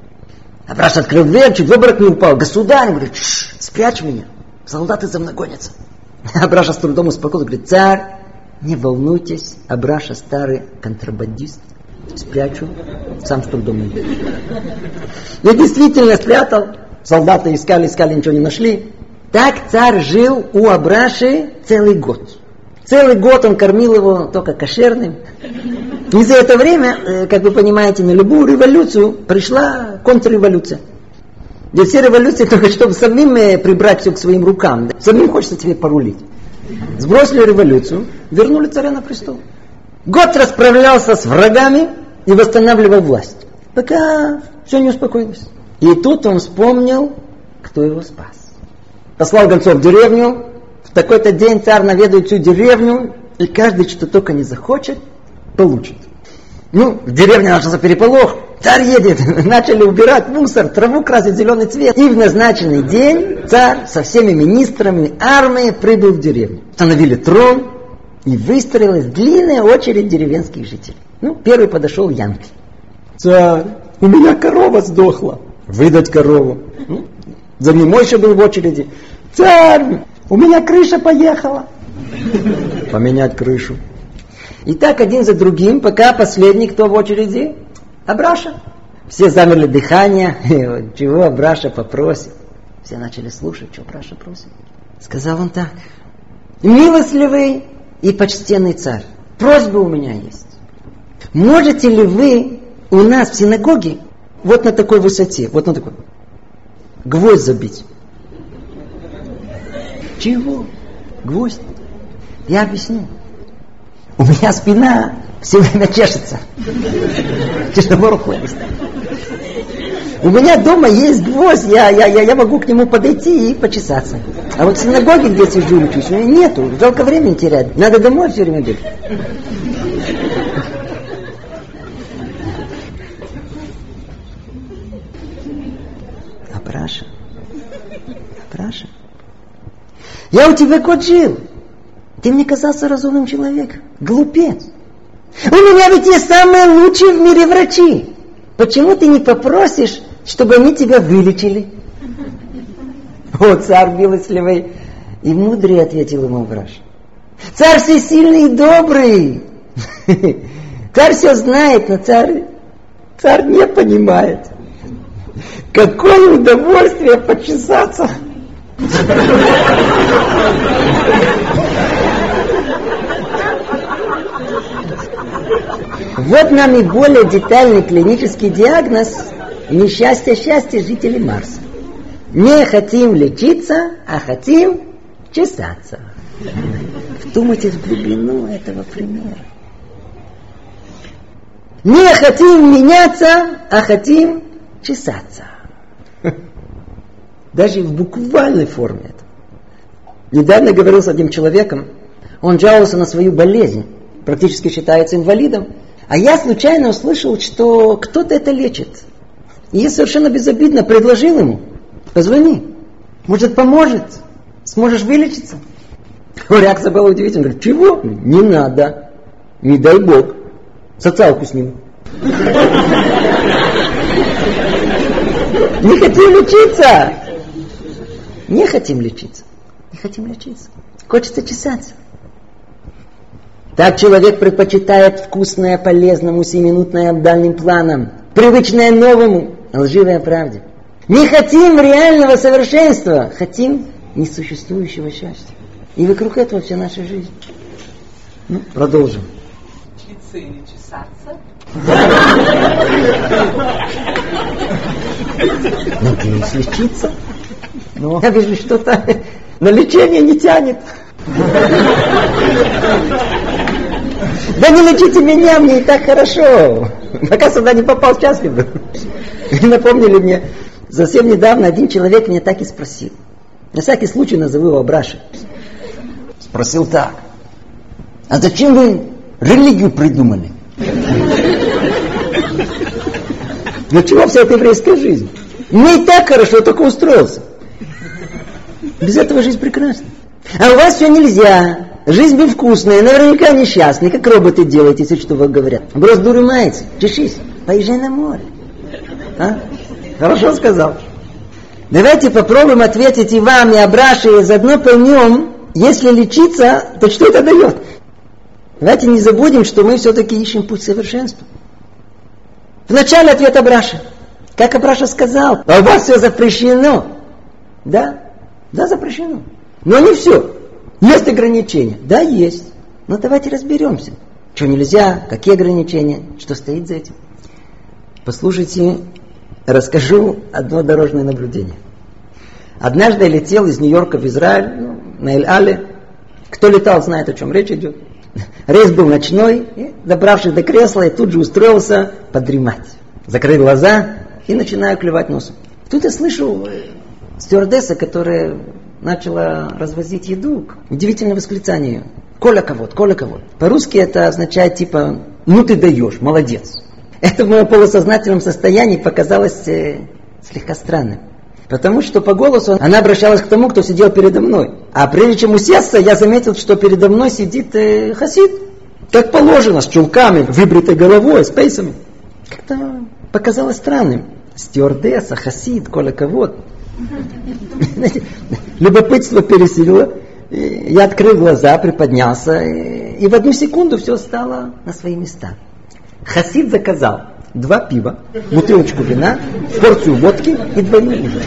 Speaker 1: Абраша открыл дверь, чуть в обморок не упал. Государь, говорит, спрячь меня, солдаты за мной гонятся. Абраша с трудом успокоился, говорит, царь, не волнуйтесь, Абраша старый контрабандист, спрячу, сам с трудом не И действительно спрятал. Солдаты искали, искали, ничего не нашли. Так царь жил у Абраши целый год. Целый год он кормил его только кошерным. И за это время, э, как вы понимаете, на любую революцию пришла контрреволюция. Ведь все революции только чтобы самим э, прибрать все к своим рукам. Самим хочется тебе порулить. Сбросили революцию, вернули царя на престол. Год расправлялся с врагами и восстанавливал власть. Пока все не успокоилось. И тут он вспомнил, кто его спас. Послал гонцов в деревню. В такой-то день царь наведает всю деревню, и каждый, что только не захочет, получит. Ну, в деревне начался переполох. Царь едет, начали убирать мусор, траву красить зеленый цвет. И в назначенный день царь со всеми министрами армии прибыл в деревню. Установили трон, и выстроилась длинная очередь деревенских жителей. Ну, первый подошел Янки. Царь, у меня корова сдохла. Выдать корову. Ну, за ним еще был в очереди. Царь, у меня крыша поехала. Поменять крышу. И так один за другим, пока последний, кто в очереди? Абраша. Все замерли дыхание. Чего Абраша попросит? Все начали слушать, что Абраша просит. Сказал он так. Милостливый и почтенный царь, просьба у меня есть. Можете ли вы у нас в синагоге вот на такой высоте, вот на такой, гвоздь забить? Чего? Гвоздь? Я объясню. У меня спина все время чешется. Тяжело хватит. У меня дома есть гвоздь, я, я, я, я могу к нему подойти и почесаться. А вот в синагоге, где сижу у меня нету. Жалко времени терять. Надо домой все время бегать. Апраша. Апраша. Я у тебя год жил. Ты мне казался разумным человеком. Глупец. У меня ведь есть самые лучшие в мире врачи. Почему ты не попросишь чтобы они тебя вылечили. О, царь милостливый и мудрый, ответил ему Авраш. Царь всесильный и добрый. Царь все знает, но царь, царь не понимает. Какое удовольствие почесаться. Вот нам и более детальный клинический диагноз несчастья счастья жителей Марса. Не хотим лечиться, а хотим чесаться. Вдумайтесь в глубину этого примера. Не хотим меняться, а хотим чесаться. Даже в буквальной форме это. Недавно говорил с одним человеком, он жаловался на свою болезнь, практически считается инвалидом, а я случайно услышал, что кто-то это лечит. И я совершенно безобидно предложил ему, позвони, может поможет, сможешь вылечиться. Его реакция была удивительная. Говорит, чего? Не надо. Не дай Бог. Социалку с ним. Не хотим лечиться. Не хотим лечиться. Не хотим лечиться. Хочется чесаться. Так человек предпочитает вкусное полезному, семинутное дальним планом, привычное новому, лживое правде. Не хотим реального совершенства, хотим несуществующего счастья. И вокруг этого вся наша жизнь. Ну, продолжим. Учиться или чесаться? Надеюсь, лечиться. Но я вижу, что-то на лечение не тянет. Да не лечите меня, мне и так хорошо. Пока сюда не попал, счастлив был. Напомнили мне, совсем недавно один человек меня так и спросил. На всякий случай назову его Браша спросил так. А зачем вы религию придумали? Для чего вся эта еврейская жизнь? Мне и так хорошо, только устроился. Без этого жизнь прекрасна. А у вас все нельзя. Жизнь безвкусная, наверняка несчастная. Как роботы делаете, если что вы говорят. Брось дуры мается, чешись, поезжай на море. А? Хорошо сказал. Давайте попробуем ответить и вам, и Абраше, и заодно поймем, если лечиться, то что это дает? Давайте не забудем, что мы все-таки ищем путь совершенства. Вначале ответ Абраша. Как Абраша сказал, а у вас все запрещено. Да, да, запрещено. Но не все. Есть ограничения. Да, есть. Но давайте разберемся. Что нельзя, какие ограничения, что стоит за этим. Послушайте, расскажу одно дорожное наблюдение. Однажды я летел из Нью-Йорка в Израиль, ну, на Эль-Але. Кто летал, знает, о чем речь идет. Рейс был ночной, и, добравшись до кресла, я тут же устроился подремать. Закрыл глаза и начинаю клевать носом. Тут я слышу э, стюардесса, которая начала развозить еду. Удивительное восклицание. Коля кого Коля кого По-русски это означает типа, ну ты даешь, молодец. Это в моем полусознательном состоянии показалось э, слегка странным. Потому что по голосу она обращалась к тому, кто сидел передо мной. А прежде чем усесться, я заметил, что передо мной сидит э, хасид. Как положено, с чулками, выбритой головой, с пейсами. Как-то показалось странным. Стюардесса, хасид, коля кого Любопытство пересилило. Я открыл глаза, приподнялся, и в одну секунду все стало на свои места. Хасид заказал два пива, бутылочку вина, порцию водки и двойной ужин.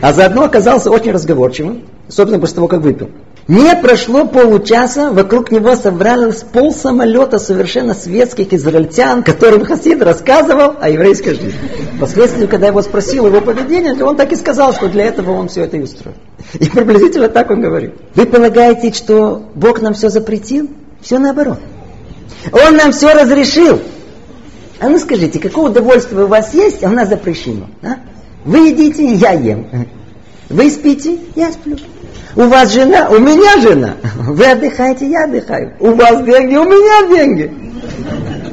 Speaker 1: А заодно оказался очень разговорчивым, собственно, после того, как выпил. Не прошло получаса, вокруг него собралось пол самолета совершенно светских израильтян, которым Хасид рассказывал о еврейской жизни. Впоследствии, когда его спросил его поведение, он так и сказал, что для этого он все это и устроил. И приблизительно так он говорит. Вы полагаете, что Бог нам все запретил? Все наоборот. Он нам все разрешил. А ну скажите, какое удовольствие у вас есть, а у нас запрещено? А? Вы едите, я ем. Вы спите, я сплю. У вас жена, у меня жена. Вы отдыхаете, я отдыхаю. У вас деньги, у меня деньги.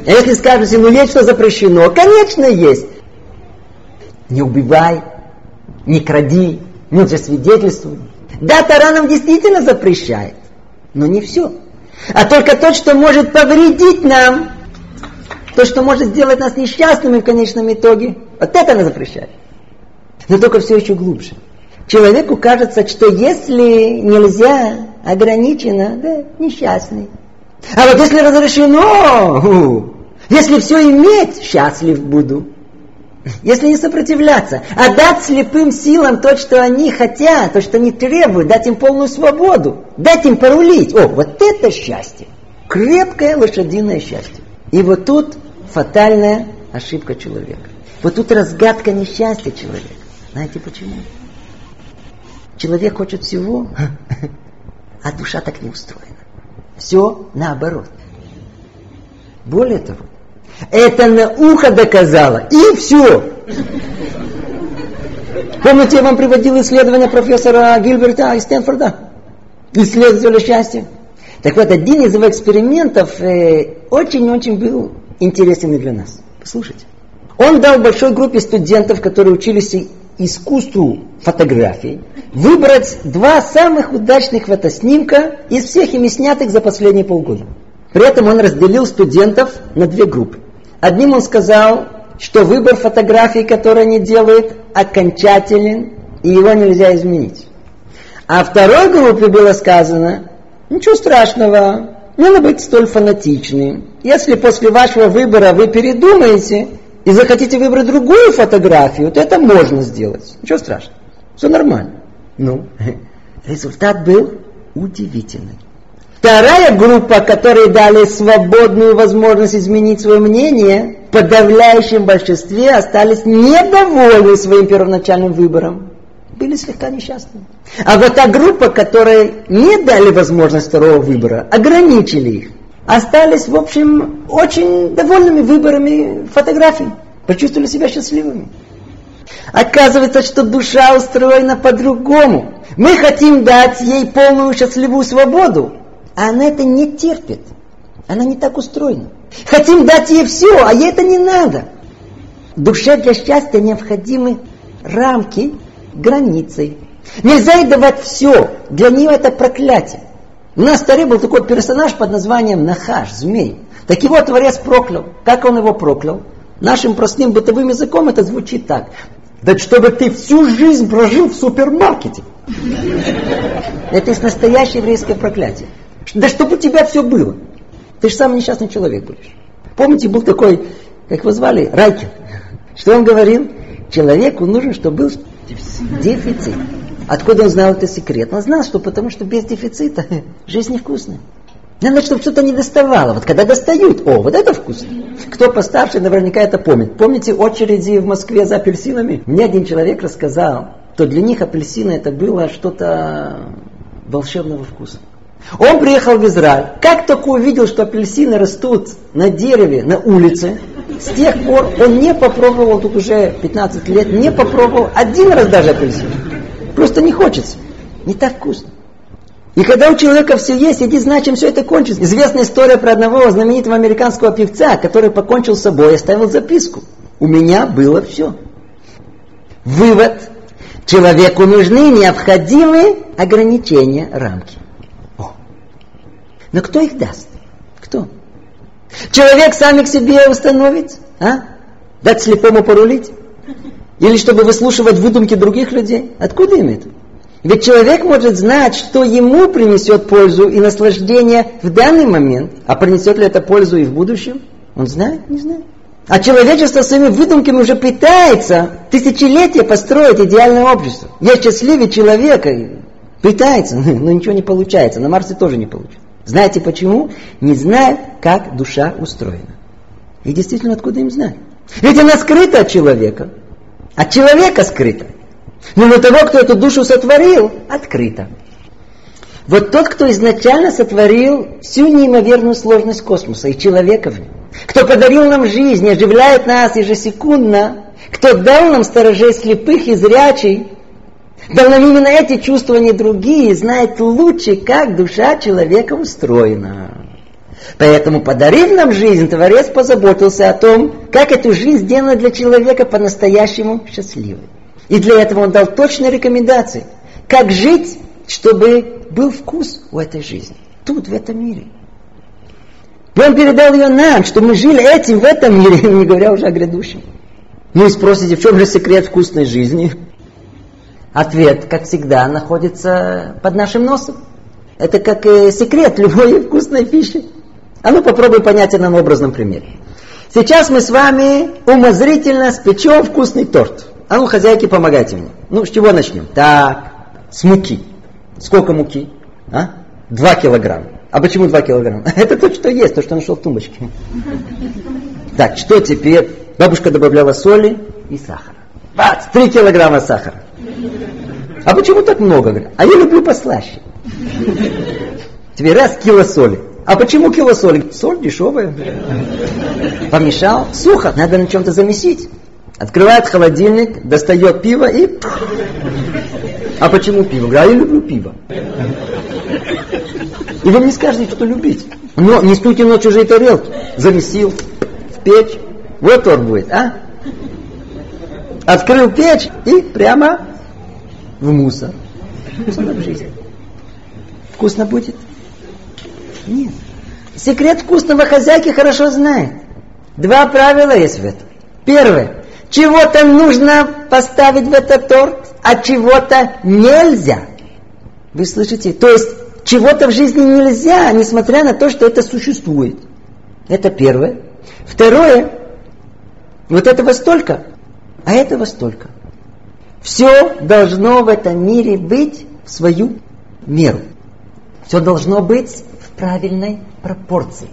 Speaker 1: А если скажете, ну есть что запрещено, конечно есть. Не убивай, не кради, не лжесвидетельствуй. Да, Тара нам действительно запрещает, но не все. А только то, что может повредить нам, то, что может сделать нас несчастными в конечном итоге, Вот это она запрещает. Но только все еще глубже. Человеку кажется, что если нельзя, ограничено, да, несчастный. А вот если разрешено, если все иметь, счастлив буду. Если не сопротивляться, а дать слепым силам то, что они хотят, то, что они требуют, дать им полную свободу, дать им порулить. О, вот это счастье. Крепкое лошадиное счастье. И вот тут фатальная ошибка человека. Вот тут разгадка несчастья человека. Знаете почему? Человек хочет всего, а душа так не устроена. Все наоборот. Более того, это наука доказала. И все. Помните, я вам приводил исследование профессора Гильберта из Стэнфорда? Исследователя счастья. Так вот, один из его экспериментов э, очень-очень был интересен и для нас. Послушайте. Он дал большой группе студентов, которые учились искусству фотографии, выбрать два самых удачных фотоснимка из всех ими снятых за последние полгода. При этом он разделил студентов на две группы. Одним он сказал, что выбор фотографий, которые они делают, окончателен, и его нельзя изменить. А второй группе было сказано, ничего страшного, не надо быть столь фанатичным. Если после вашего выбора вы передумаете и захотите выбрать другую фотографию, то это можно сделать. Ничего страшного. Все нормально. Ну, результат был удивительный. Вторая группа, которой дали свободную возможность изменить свое мнение, в подавляющем большинстве остались недовольны своим первоначальным выбором. Были слегка несчастны. А вот та группа, которой не дали возможность второго выбора, ограничили их, остались, в общем, очень довольными выборами фотографий. Почувствовали себя счастливыми. Оказывается, что душа устроена по-другому. Мы хотим дать ей полную счастливую свободу, а она это не терпит. Она не так устроена. Хотим дать ей все, а ей это не надо. Душе для счастья необходимы рамки, границы. Нельзя ей давать все. Для нее это проклятие. У нас в Таре был такой персонаж под названием Нахаш, змей. Так его Творец проклял. Как он его проклял? Нашим простым бытовым языком это звучит так. Да чтобы ты всю жизнь прожил в супермаркете. Это есть настоящее еврейское проклятие. Да чтобы у тебя все было. Ты же самый несчастный человек будешь. Помните, был такой, как его звали, Райкин. Что он говорил? Человеку нужен, чтобы был дефицит. Откуда он знал это секрет? Он знал, что потому что без дефицита жизнь невкусная. Надо, чтобы что-то не доставало. Вот когда достают, о, вот это вкусно. Кто постарше, наверняка это помнит. Помните очереди в Москве за апельсинами? Мне один человек рассказал, что для них апельсины это было что-то волшебного вкуса. Он приехал в Израиль. Как только увидел, что апельсины растут на дереве, на улице, с тех пор он не попробовал, тут уже 15 лет, не попробовал один раз даже апельсин. Просто не хочется. Не так вкусно. И когда у человека все есть, иди знать, чем все это кончится. Известная история про одного знаменитого американского певца, который покончил с собой и оставил записку. У меня было все. Вывод. Человеку нужны необходимые ограничения, рамки. Но кто их даст? Кто? Человек сам к себе установит? А? Дать слепому порулить? Или чтобы выслушивать выдумки других людей? Откуда им это? Ведь человек может знать, что ему принесет пользу и наслаждение в данный момент, а принесет ли это пользу и в будущем? Он знает? Не знает. А человечество своими выдумками уже пытается тысячелетия построить идеальное общество. Я счастливее человека. Пытается, но ничего не получается. На Марсе тоже не получится. Знаете почему? Не зная, как душа устроена. И действительно, откуда им знать? Ведь она скрыта от человека. От человека скрыта. Но у того, кто эту душу сотворил, открыто. Вот тот, кто изначально сотворил всю неимоверную сложность космоса и человека в нем, кто подарил нам жизнь, оживляет нас ежесекундно, кто дал нам сторожей слепых и зрячий, Дал нам именно эти чувства, не другие, знает лучше, как душа человека устроена. Поэтому, подарив нам жизнь, Творец позаботился о том, как эту жизнь сделать для человека по-настоящему счастливой. И для этого он дал точные рекомендации, как жить, чтобы был вкус у этой жизни, тут, в этом мире. И он передал ее нам, чтобы мы жили этим в этом мире, не говоря уже о грядущем. Ну и спросите, в чем же секрет вкусной жизни? Ответ, как всегда, находится под нашим носом. Это как э, секрет любой вкусной пищи. А ну попробуй понять это на образном примере. Сейчас мы с вами умозрительно спечем вкусный торт. А ну, хозяйки, помогайте мне. Ну, с чего начнем? Так, с муки. Сколько муки? А? Два килограмма. А почему два килограмма? Это то, что есть, то, что нашел в тумбочке. Так, что теперь? Бабушка добавляла соли и сахара. Бац, три килограмма сахара. А почему так много? А я люблю послаще. Тебе раз кило соли. А почему кило соли? Соль дешевая. Помешал? Сухо. Надо на чем-то замесить. Открывает холодильник, достает пиво и... А почему пиво? Говорю, а я люблю пиво. И вы мне скажете, что любить. Но не стуйте на чужие тарелки. Замесил в печь. Вот торт будет, а? Открыл печь и прямо в мусор. Вкусно в жизни. Вкусно будет? Нет. Секрет вкусного хозяйки хорошо знает. Два правила есть в этом. Первое. Чего-то нужно поставить в этот торт, а чего-то нельзя. Вы слышите? То есть чего-то в жизни нельзя, несмотря на то, что это существует. Это первое. Второе. Вот этого столько, а этого столько. Все должно в этом мире быть в свою меру. Все должно быть в правильной пропорции.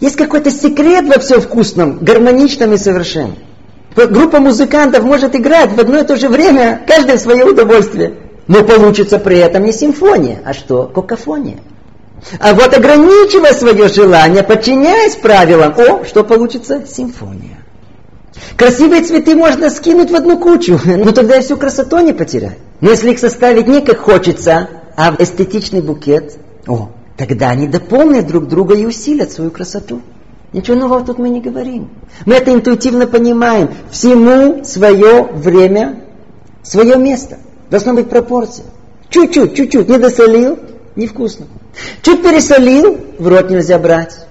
Speaker 1: Есть какой-то секрет во всем вкусном, гармоничном и совершенном. Группа музыкантов может играть в одно и то же время, каждое в свое удовольствие. Но получится при этом не симфония, а что? Кокофония. А вот ограничивая свое желание, подчиняясь правилам, о, что получится? Симфония. Красивые цветы можно скинуть в одну кучу, но тогда я всю красоту не потеряю. Но если их составить не как хочется, а в эстетичный букет, о, тогда они дополнят друг друга и усилят свою красоту. Ничего нового тут мы не говорим. Мы это интуитивно понимаем. Всему свое время, свое место. Должна быть пропорция. Чуть-чуть, чуть-чуть. Не досолил, невкусно. Чуть пересолил, в рот нельзя брать.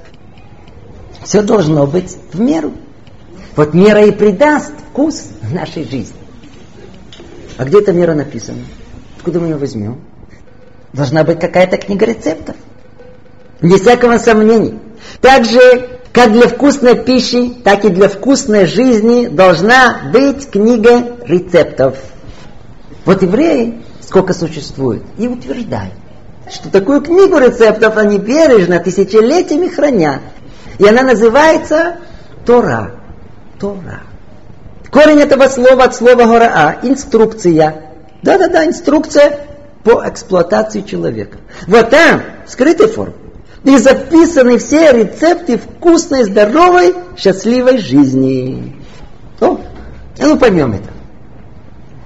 Speaker 1: Все должно быть в меру. Вот мера и придаст вкус нашей жизни. А где эта мера написана? Откуда мы ее возьмем? Должна быть какая-то книга рецептов. Без всякого сомнения. Так же, как для вкусной пищи, так и для вкусной жизни должна быть книга рецептов. Вот евреи, сколько существует, и утверждают, что такую книгу рецептов они бережно тысячелетиями хранят. И она называется Тора. Тора. Корень этого слова от слова гораа – инструкция. Да-да-да, инструкция по эксплуатации человека. Вот там, в скрытой форме, и записаны все рецепты вкусной, здоровой, счастливой жизни. О, а ну поймем это.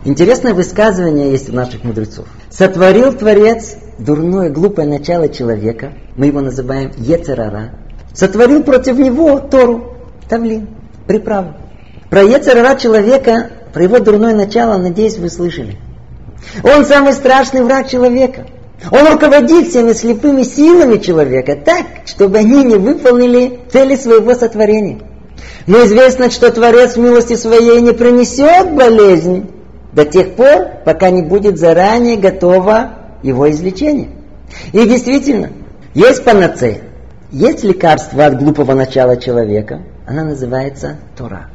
Speaker 1: Интересное высказывание есть у наших мудрецов. Сотворил Творец дурное, глупое начало человека, мы его называем Ецерара. Сотворил против него Тору, Тавлин приправу. Про Ецерара человека, про его дурное начало, надеюсь, вы слышали. Он самый страшный враг человека. Он руководит всеми слепыми силами человека так, чтобы они не выполнили цели своего сотворения. Но известно, что Творец в милости своей не принесет болезнь до тех пор, пока не будет заранее готово его излечение. И действительно, есть панацея, есть лекарство от глупого начала человека – она называется Тора.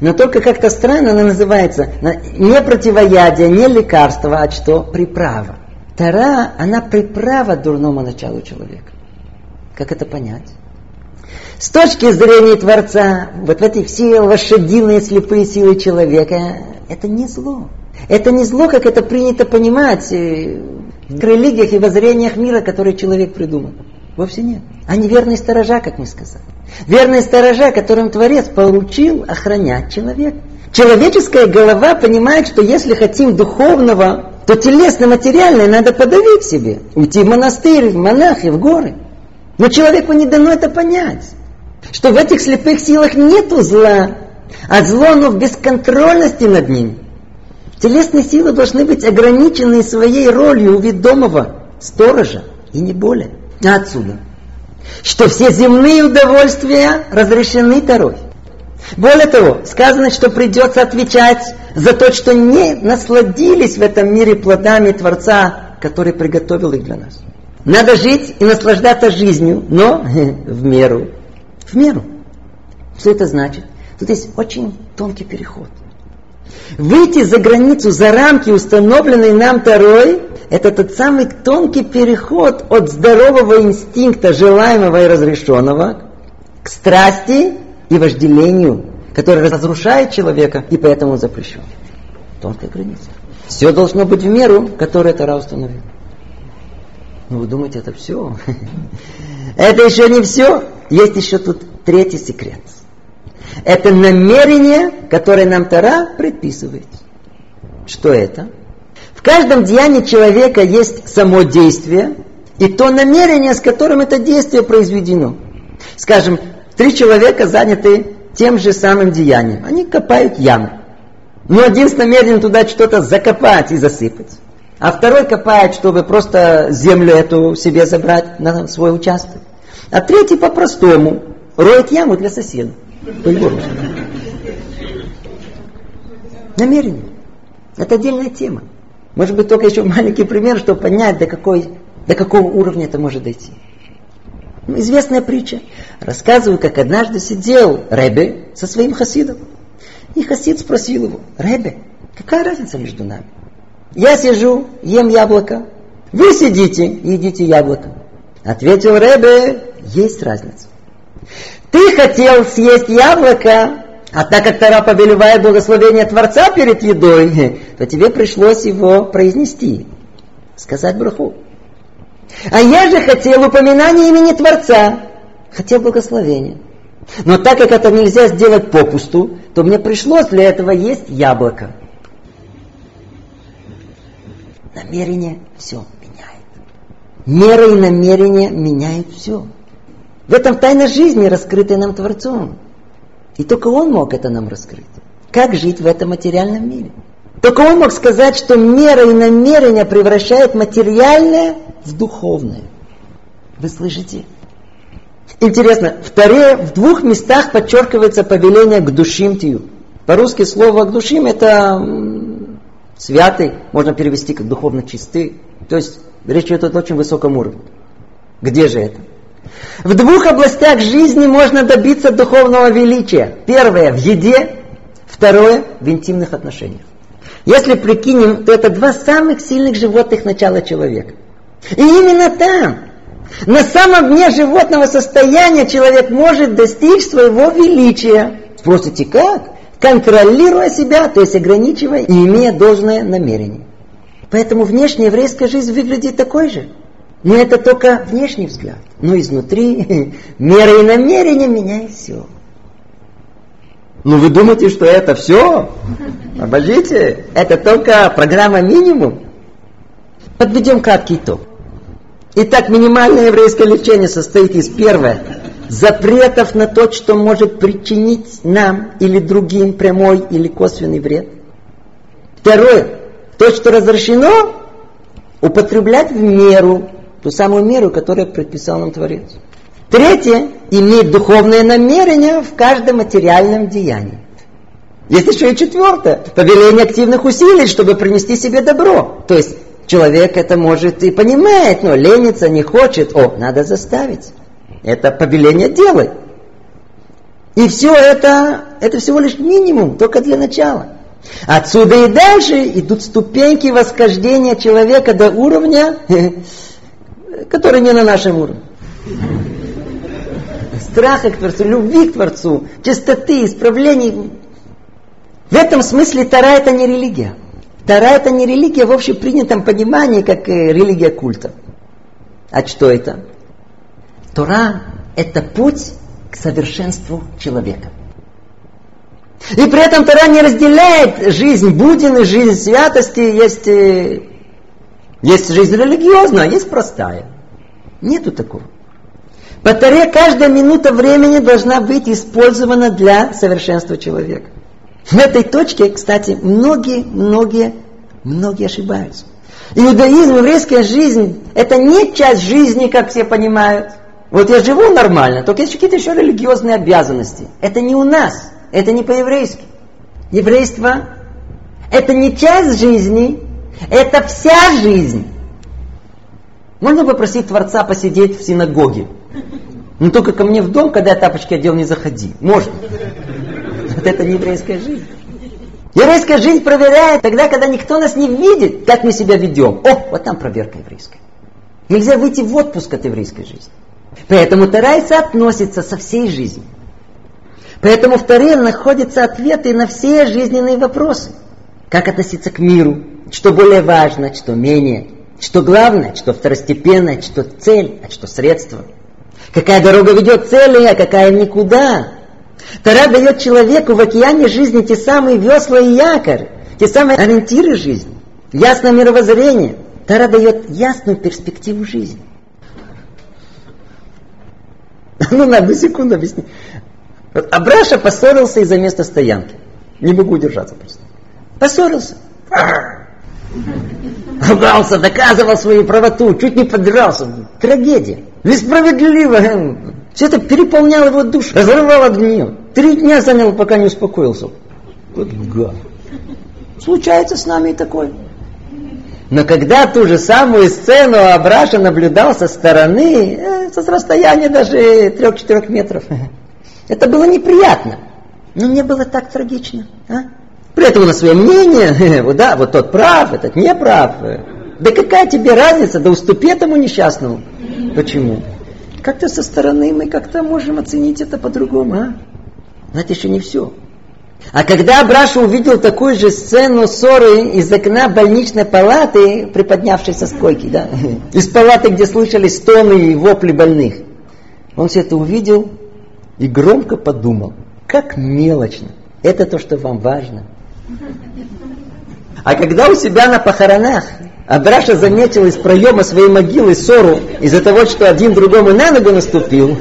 Speaker 1: Но только как-то странно она называется не противоядие, не лекарство, а что? Приправа. Тора, она приправа дурному началу человека. Как это понять? С точки зрения Творца, вот эти все лошадиные слепые силы человека, это не зло. Это не зло, как это принято понимать э, в религиях и воззрениях мира, которые человек придумал. Вовсе нет. Они верные сторожа, как мы сказали. Верные сторожа, которым Творец поручил охранять человека. Человеческая голова понимает, что если хотим духовного, то телесно-материальное надо подавить себе. Уйти в монастырь, в монахи, в горы. Но человеку не дано это понять. Что в этих слепых силах нету зла, а зло оно в бесконтрольности над ним. Телесные силы должны быть ограничены своей ролью у ведомого сторожа, и не более. Отсюда, что все земные удовольствия разрешены Торой. Более того, сказано, что придется отвечать за то, что не насладились в этом мире плодами Творца, который приготовил их для нас. Надо жить и наслаждаться жизнью, но в меру. В меру. Что это значит? Тут есть очень тонкий переход. Выйти за границу, за рамки, установленные нам Тарой, это тот самый тонкий переход от здорового инстинкта, желаемого и разрешенного, к страсти и вожделению, который разрушает человека и поэтому запрещен. Тонкая граница. Все должно быть в меру, которую Тара установил. Ну вы думаете, это все? Это еще не все. Есть еще тут третий секрет. Это намерение, которое нам Тара предписывает. Что это? В каждом деянии человека есть само действие и то намерение, с которым это действие произведено. Скажем, три человека заняты тем же самым деянием. Они копают яму. Но один с намерением туда что-то закопать и засыпать. А второй копает, чтобы просто землю эту себе забрать на свой участок. А третий по-простому роет яму для соседа. По его Намерение. Это отдельная тема. Может быть, только еще маленький пример, чтобы понять, до, какой, до какого уровня это может дойти. Ну, известная притча. Рассказываю, как однажды сидел Ребе со своим хасидом. И хасид спросил его, Ребе, какая разница между нами? Я сижу, ем яблоко. Вы сидите и едите яблоко. Ответил Ребе, есть разница. Ты хотел съесть яблоко, а так как Тара повелевает благословение Творца перед едой, то тебе пришлось его произнести, сказать браху. А я же хотел упоминания имени Творца, хотел благословения. Но так как это нельзя сделать попусту, то мне пришлось для этого есть яблоко. Намерение все меняет. Мера и намерение меняют все. В этом тайна жизни, раскрытая нам Творцом. И только Он мог это нам раскрыть. Как жить в этом материальном мире? Только Он мог сказать, что мера и намерение превращают материальное в духовное. Вы слышите? Интересно, в Таре в двух местах подчеркивается повеление к душимтию. По-русски слово к душим это святый, можно перевести как духовно чистый. То есть речь идет о очень высоком уровне. Где же это? В двух областях жизни можно добиться духовного величия. Первое в еде, второе в интимных отношениях. Если прикинем, то это два самых сильных животных начала человека. И именно там, на самом дне животного состояния, человек может достичь своего величия. Спросите, как? Контролируя себя, то есть ограничивая и имея должное намерение. Поэтому внешняя еврейская жизнь выглядит такой же. Но это только внешний взгляд. Но изнутри мера и намерение меняет все. Ну вы думаете, что это все? Обождите, это только программа минимум. Подведем краткий итог. Итак, минимальное еврейское лечение состоит из первого запретов на то, что может причинить нам или другим прямой или косвенный вред. Второе, то, что разрешено, употреблять в меру, ту самую меру, которую предписал нам Творец. Третье, иметь духовное намерение в каждом материальном деянии. Есть еще и четвертое, повеление активных усилий, чтобы принести себе добро. То есть Человек это может и понимает, но ленится, не хочет. О, надо заставить. Это повеление делай. И все это, это всего лишь минимум, только для начала. Отсюда и дальше идут ступеньки восхождения человека до уровня, который не на нашем уровне. Страха к Творцу, любви к Творцу, чистоты, исправлений. В этом смысле Тара это не религия. Тара это не религия в общепринятом понимании, как религия культа. А что это? Тора это путь к совершенству человека. И при этом Тора не разделяет жизнь Будины, жизнь святости. Есть, э, есть жизнь религиозная, а есть простая. Нету такого. Торе каждая минута времени должна быть использована для совершенства человека. В этой точке, кстати, многие, многие, многие ошибаются. Иудаизм, еврейская жизнь, это не часть жизни, как все понимают. Вот я живу нормально, только есть какие-то еще религиозные обязанности. Это не у нас. Это не по-еврейски. Еврейство – это не часть жизни, это вся жизнь. Можно попросить Творца посидеть в синагоге. Но только ко мне в дом, когда я тапочки одел, не заходи. Можно. Вот это не еврейская жизнь. Еврейская жизнь проверяет тогда, когда никто нас не видит, как мы себя ведем. О, вот там проверка еврейская. Нельзя выйти в отпуск от еврейской жизни. Поэтому Тарайса относится со всей жизнью. Поэтому в Таре находятся ответы на все жизненные вопросы. Как относиться к миру, что более важно, что менее, что главное, что второстепенное, что цель, а что средство. Какая дорога ведет цели, а какая никуда. Тара дает человеку в океане жизни те самые весла и якорь, те самые ориентиры жизни, ясное мировоззрение. Тара дает ясную перспективу жизни. Ну, на одну секунду объясни. Абраша поссорился из-за места стоянки. Не могу удержаться просто. Поссорился. Ругался, доказывал свою правоту, чуть не подрался. Трагедия. Несправедливо. Все это переполняло его душу, разрывало гнев. Три дня занял, пока не успокоился. Вот гад. Случается с нами и такое. Но когда ту же самую сцену Абраша наблюдал со стороны, э, со расстояния даже трех-четырех метров, это было неприятно. Но мне было так трагично. А? При этом у нас свое мнение, вот, да, вот тот прав, этот не прав. Да какая тебе разница, да уступи этому несчастному. Почему? Как-то со стороны мы как-то можем оценить это по-другому, а? Но это еще не все. А когда Браша увидел такую же сцену ссоры из окна больничной палаты, приподнявшейся с койки, да, из палаты, где слышались стоны и вопли больных, он все это увидел и громко подумал, как мелочно. Это то, что вам важно. А когда у себя на похоронах Абраша заметил из проема своей могилы ссору из-за того, что один другому на ногу наступил,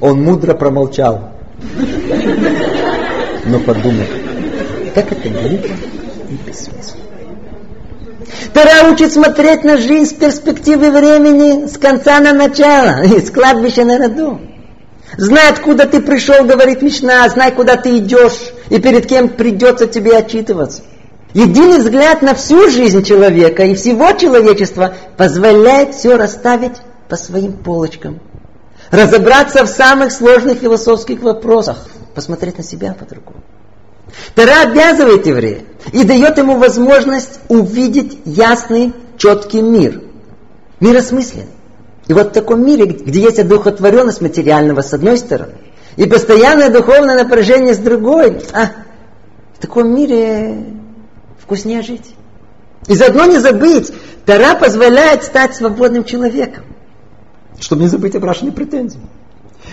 Speaker 1: он мудро промолчал. Но подумал, как это глупо и бессмысленно. Тора учит смотреть на жизнь с перспективы времени, с конца на начало, с кладбища на роду. Знай, откуда ты пришел, говорит Мишна, знай, куда ты идешь и перед кем придется тебе отчитываться. Единый взгляд на всю жизнь человека и всего человечества позволяет все расставить по своим полочкам. Разобраться в самых сложных философских вопросах. Посмотреть на себя по-другому. Тара обязывает еврея и дает ему возможность увидеть ясный, четкий мир. Миросмысленный. И вот в таком мире, где есть одухотворенность материального с одной стороны, и постоянное духовное напряжение с другой, а, в таком мире вкуснее жить. И заодно не забыть, Тара позволяет стать свободным человеком. Чтобы не забыть о брошенной претензии.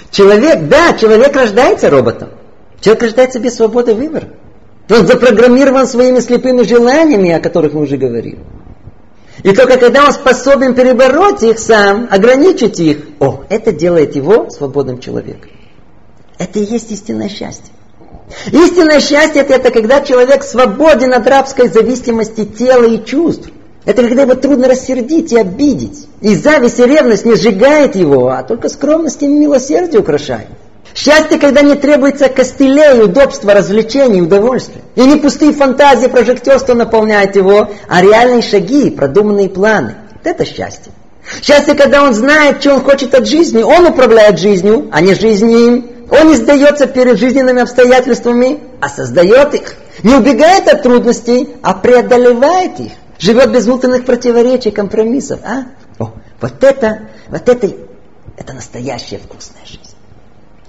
Speaker 1: Человек, да, человек рождается роботом. Человек рождается без свободы выбора. Он запрограммирован своими слепыми желаниями, о которых мы уже говорили. И только когда он способен перебороть их сам, ограничить их, о, это делает его свободным человеком. Это и есть истинное счастье. Истинное счастье это, это когда человек свободен от рабской зависимости тела и чувств. Это когда его трудно рассердить и обидеть. И зависть и ревность не сжигает его, а только скромность и милосердие украшает. Счастье, когда не требуется костылей, удобства, развлечений, удовольствия. И не пустые фантазии, прожектерство наполняет его, а реальные шаги, продуманные планы. Вот это счастье. Счастье, когда он знает, что он хочет от жизни, он управляет жизнью, а не жизнь им. Он не сдается перед жизненными обстоятельствами, а создает их. Не убегает от трудностей, а преодолевает их. Живет без внутренних противоречий, компромиссов. А? О, вот это, вот это, это настоящая вкусная жизнь.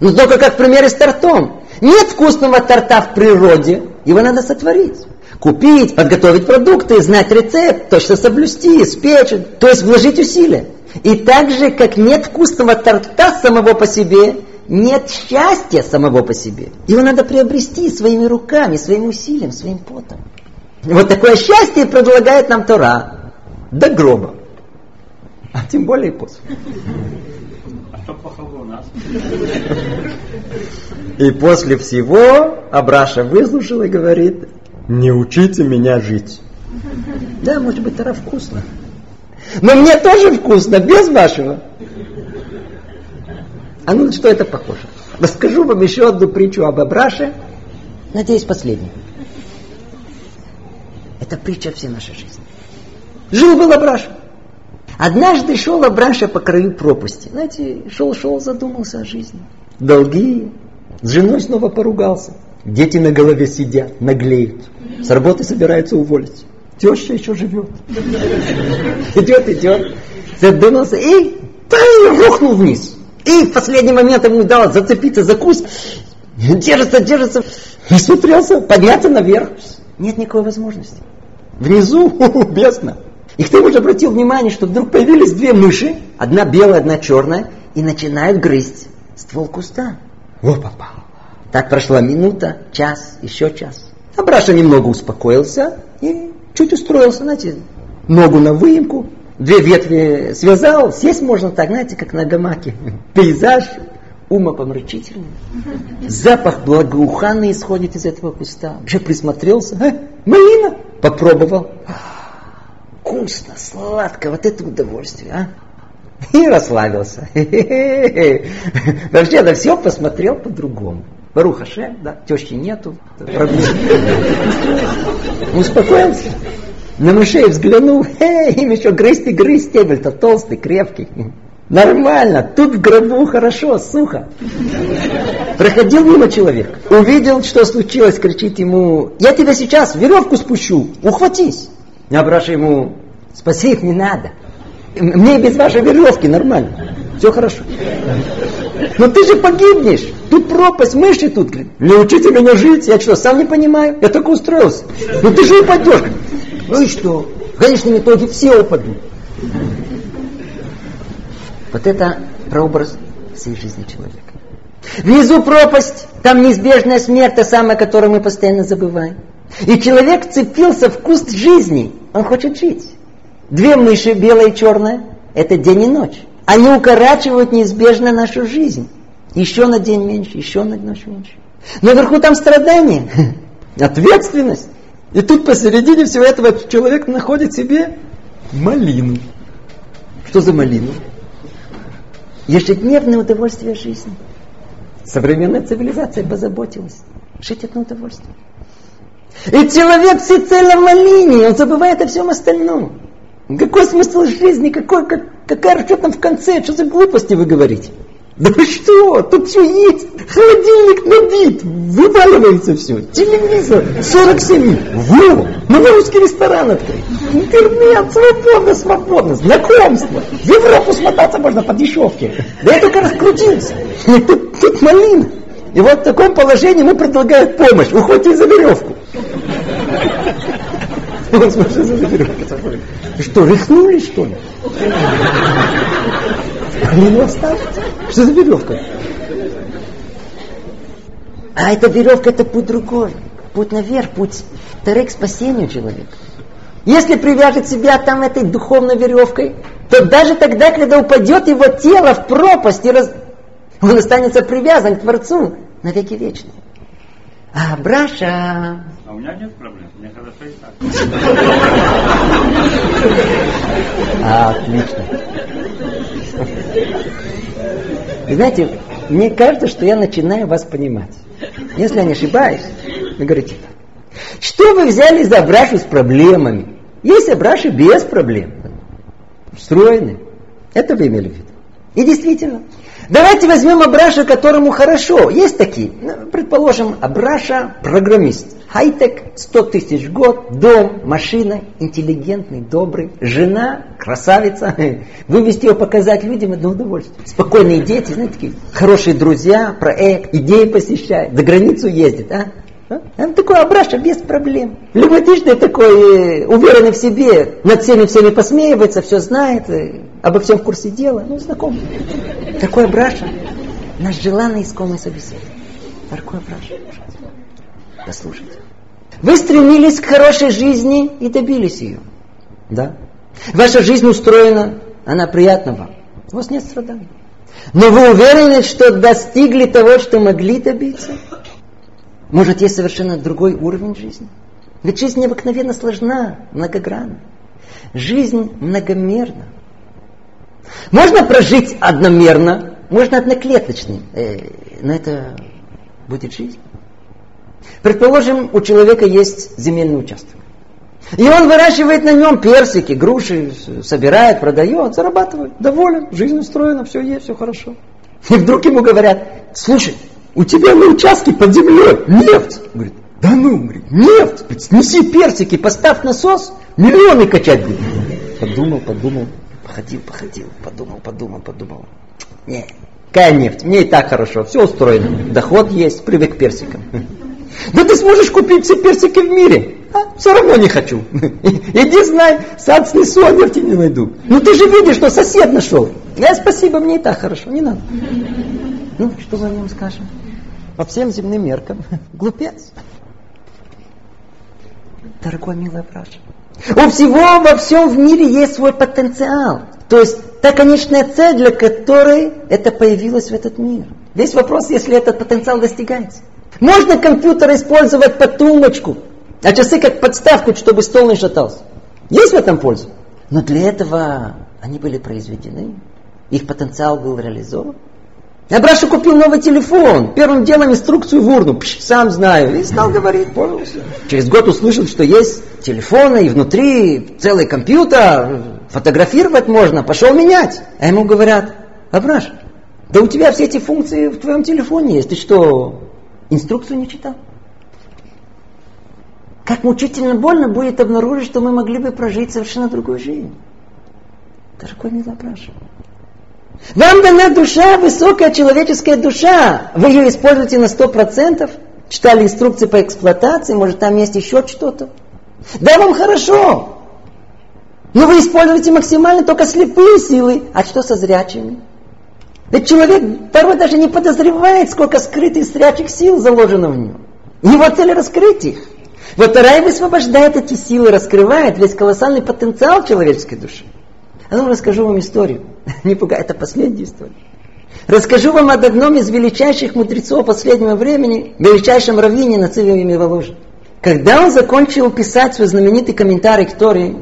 Speaker 1: Ну только как пример с тортом. Нет вкусного торта в природе, его надо сотворить. Купить, подготовить продукты, знать рецепт, точно соблюсти, спечь, то есть вложить усилия. И так же, как нет вкусного торта самого по себе, нет счастья самого по себе. Его надо приобрести своими руками, своим усилием, своим потом. Вот такое счастье предлагает нам Тора до гроба. А тем более после.
Speaker 4: Что плохого у нас?
Speaker 1: И после всего Абраша выслушал и говорит, не учите меня жить. Да, может быть, Тора вкусно. Но мне тоже вкусно, без вашего. А ну что это похоже? Расскажу вам еще одну притчу об Абраше. Надеюсь, последнюю. Это притча всей нашей жизни. Жил-был Абраша. Однажды шел Абраша по краю пропасти. Знаете, шел-шел, задумался о жизни. Долги. С женой снова поругался. Дети на голове сидят, наглеют. С работы собираются уволить. Теща еще живет. Идет, идет. Задумался и рухнул вниз. И в последний момент ему удалось зацепиться за куст. Держится, держится. И смотрелся, подняться наверх. Нет никакой возможности. Внизу бездна. И кто-нибудь обратил внимание, что вдруг появились две мыши, одна белая, одна черная, и начинают грызть ствол куста. Во попал. Так прошла минута, час, еще час. Абраша немного успокоился и чуть устроился, знаете, ногу на выемку, две ветви связал, сесть можно так, знаете, как на гамаке. Пейзаж умопомрачительный. Запах благоуханный исходит из этого куста. Уже присмотрелся. А, малина! Попробовал. Вкусно, сладко, вот это удовольствие, а? И расслабился. Вообще на все посмотрел по-другому. Баруха Шем, да, тещи нету, Успокоился. На мышей взглянул, эй, им еще грызть и грызть, стебель-то толстый, крепкий. Нормально, тут в гробу хорошо, сухо. Проходил мимо человек, увидел, что случилось, кричит ему, я тебя сейчас веревку спущу, ухватись. Я браша ему, спасибо, не надо. Мне без вашей веревки нормально. Все хорошо. Но ты же погибнешь. Тут пропасть, мыши тут. Не учите меня жить. Я что, сам не понимаю? Я только устроился. Ну ты же упадешь. Ну и что? В конечном итоге все упадут. Вот это прообраз всей жизни человека. Внизу пропасть, там неизбежная смерть, та самая, которую мы постоянно забываем. И человек цепился в куст жизни. Он хочет жить. Две мыши, белая и черная, это день и ночь. Они укорачивают неизбежно нашу жизнь. Еще на день меньше, еще на ночь меньше. Наверху там страдания, ответственность. И тут посередине всего этого человек находит себе малину. Что за малину? Ежедневное удовольствие жизни. Современная цивилизация позаботилась. Жить одно удовольствие. И человек всецело в малине, он забывает о всем остальном. Какой смысл жизни? Какой, как, какая что там в конце? Что за глупости вы говорите? Да вы что? Тут все есть. Холодильник набит. Вываливается все. Телевизор. 47. Во! Ну, русский ресторан открыть. Интернет. Свободно, свободно. Знакомство. В Европу смотаться можно по дешевке. Да я только раскрутился. Тут, тут малина. И вот в таком положении мы предлагаем помощь. Уходите за веревку. Он смотрит за веревку. Что, рехнули, что ли? Малину оставить? Что за веревка? А эта веревка, это путь другой. Путь наверх, путь вторых к спасению человека. Если привяжет себя там этой духовной веревкой, то даже тогда, когда упадет его тело в пропасть, раз... он останется привязан к Творцу на веки вечные. А Браша...
Speaker 4: А у меня нет проблем, мне хорошо и так.
Speaker 1: А, отлично. Вы знаете, мне кажется, что я начинаю вас понимать. Если я не ошибаюсь, вы говорите, что вы взяли за брашу с проблемами? Есть браши без проблем. Встроены. Это вы имели в виду. И действительно, Давайте возьмем Абраша, которому хорошо. Есть такие. Ну, предположим, Абраша программист. Хай-тек, 100 тысяч год, дом, машина, интеллигентный, добрый, жена, красавица. Вывести его показать людям одно удовольствие. Спокойные дети, знаете, такие хорошие друзья, проект, идеи посещают, за границу ездит, а? А? Он такой Абраша без проблем. Любопытный такой, э, уверенный в себе, над всеми всеми посмеивается, все знает, э, обо всем в курсе дела, ну, знаком. Такой Браша, наш желанный искомый собеседник. Такой Браша. Послушайте. Вы стремились к хорошей жизни и добились ее. Да? Ваша жизнь устроена, она приятна вам. У вас нет страданий. Но вы уверены, что достигли того, что могли добиться? Может, есть совершенно другой уровень жизни? Ведь жизнь необыкновенно сложна, многогранна. Жизнь многомерна. Можно прожить одномерно, можно одноклеточным, э, на это будет жизнь. Предположим, у человека есть земельный участок. И он выращивает на нем персики, груши, собирает, продает, зарабатывает, доволен, жизнь устроена, все есть, все хорошо. И вдруг ему говорят, слушай, у тебя на участке под землей нефть. Говорит, да ну, говорит, нефть, снеси персики, поставь насос, миллионы качать будет. Подумал, подумал, походил, походил, подумал, подумал, подумал. Не, какая нефть, мне и так хорошо, все устроено. Доход есть, привык к персикам. Да ты сможешь купить все персики в мире. А, все равно не хочу. Иди знай, сад снесу, а нефти не найду. Ну ты же видишь, что сосед нашел. Я спасибо, мне и так хорошо, не надо. Ну, что мы о нем скажем? По всем земным меркам. Глупец. Дорогой милый Браша. У всего во всем в мире есть свой потенциал. То есть та конечная цель, для которой это появилось в этот мир. Весь вопрос, если этот потенциал достигается. Можно компьютер использовать под тумбочку, а часы как подставку, чтобы стол не шатался. Есть в этом польза. Но для этого они были произведены. Их потенциал был реализован. Я Браша купил новый телефон. Первым делом инструкцию в урну. Пш, сам знаю. И стал говорить, пользовался. Через год услышал, что есть телефоны и внутри целый компьютер. Фотографировать можно. Пошел менять. А ему говорят, Абраш, да у тебя все эти функции в твоем телефоне есть. Ты что, инструкцию не читал? Как мучительно больно будет обнаружить, что мы могли бы прожить совершенно другую жизнь. Дорогой Милопраша, вам дана душа, высокая человеческая душа. Вы ее используете на сто процентов. Читали инструкции по эксплуатации, может там есть еще что-то. Да, вам хорошо. Но вы используете максимально только слепые силы. А что со зрячими? Ведь человек порой даже не подозревает, сколько скрытых зрячих сил заложено в нем. Его цель раскрыть их. Вот Рай высвобождает эти силы, раскрывает весь колоссальный потенциал человеческой души. А ну расскажу вам историю. Не пугай, это последняя история. Расскажу вам об одном из величайших мудрецов последнего времени, величайшем раввине на Циве Воложи. Когда он закончил писать свой знаменитый комментарий к Торе,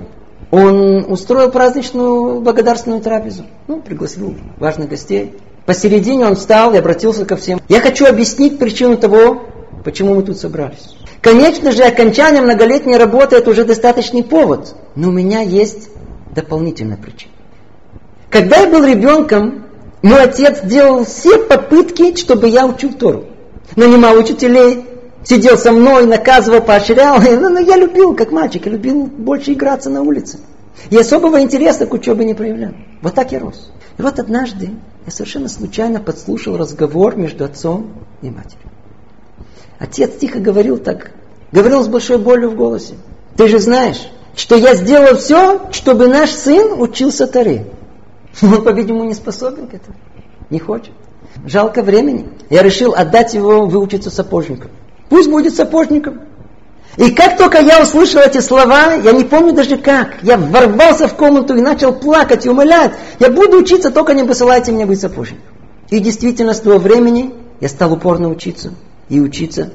Speaker 1: он устроил праздничную благодарственную трапезу. Ну, пригласил важных гостей. Посередине он встал и обратился ко всем. Я хочу объяснить причину того, почему мы тут собрались. Конечно же, окончание многолетней работы это уже достаточный повод. Но у меня есть дополнительная причина. Когда я был ребенком, мой отец делал все попытки, чтобы я учил Тору. Нанимал учителей, сидел со мной, наказывал, поощрял. Но, но я любил, как мальчик, я любил больше играться на улице. И особого интереса к учебе не проявлял. Вот так я рос. И вот однажды я совершенно случайно подслушал разговор между отцом и матерью. Отец тихо говорил так, говорил с большой болью в голосе. Ты же знаешь, что я сделал все, чтобы наш сын учился Таре. Он, по-видимому, не способен к этому. Не хочет. Жалко времени. Я решил отдать его выучиться сапожником. Пусть будет сапожником. И как только я услышал эти слова, я не помню даже как, я ворвался в комнату и начал плакать и умолять, я буду учиться, только не посылайте меня быть сапожником. И действительно, с того времени я стал упорно учиться и учиться.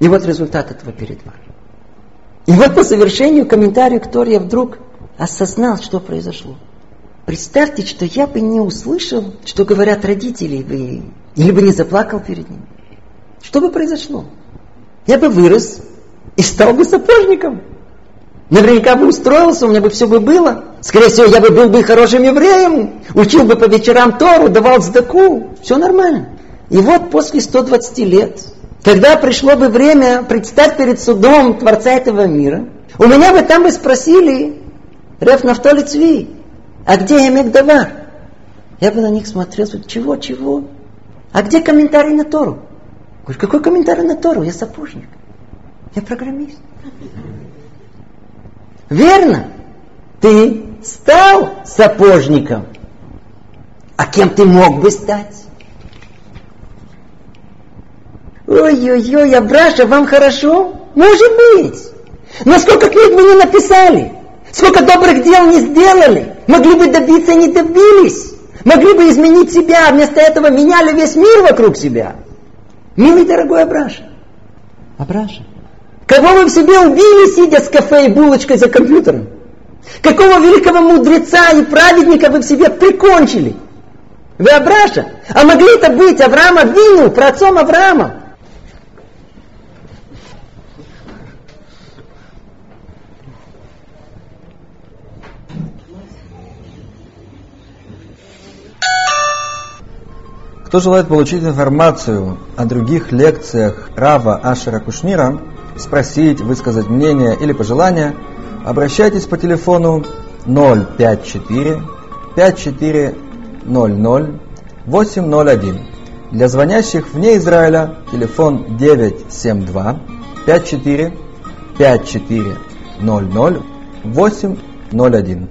Speaker 1: И вот результат этого перед вами. И вот по совершению комментария к Торе я вдруг осознал, что произошло. Представьте, что я бы не услышал, что говорят родители, или бы не заплакал перед ними. Что бы произошло? Я бы вырос и стал бы сапожником. Наверняка бы устроился, у меня бы все бы было. Скорее всего, я бы был бы хорошим евреем, учил бы по вечерам Тору, давал сдаку. Все нормально. И вот после 120 лет когда пришло бы время предстать перед судом Творца этого мира, у меня бы там бы спросили, Реф Нафтоли Цви, а где Эмек Давар? Я бы на них смотрел, чего, чего? А где комментарий на Тору? Говорю, какой комментарий на Тору? Я сапожник. Я программист. Верно. Ты стал сапожником. А кем ты мог бы стать? Ой-ой-ой, Абраша, вам хорошо? Может быть. Но сколько книг вы не написали? Сколько добрых дел не сделали? Могли бы добиться, не добились. Могли бы изменить себя, а вместо этого меняли весь мир вокруг себя. Милый дорогой Абраша. Абраша. Кого вы в себе убили, сидя с кафе и булочкой за компьютером? Какого великого мудреца и праведника вы в себе прикончили? Веабраша. А могли это быть Авраама Вину, праотцом Авраама.
Speaker 5: Кто желает получить информацию о других лекциях Рава Ашера Кушнира, спросить, высказать мнение или пожелания, обращайтесь по телефону 054 5400 801. Для звонящих вне Израиля телефон 972 54 5400 801.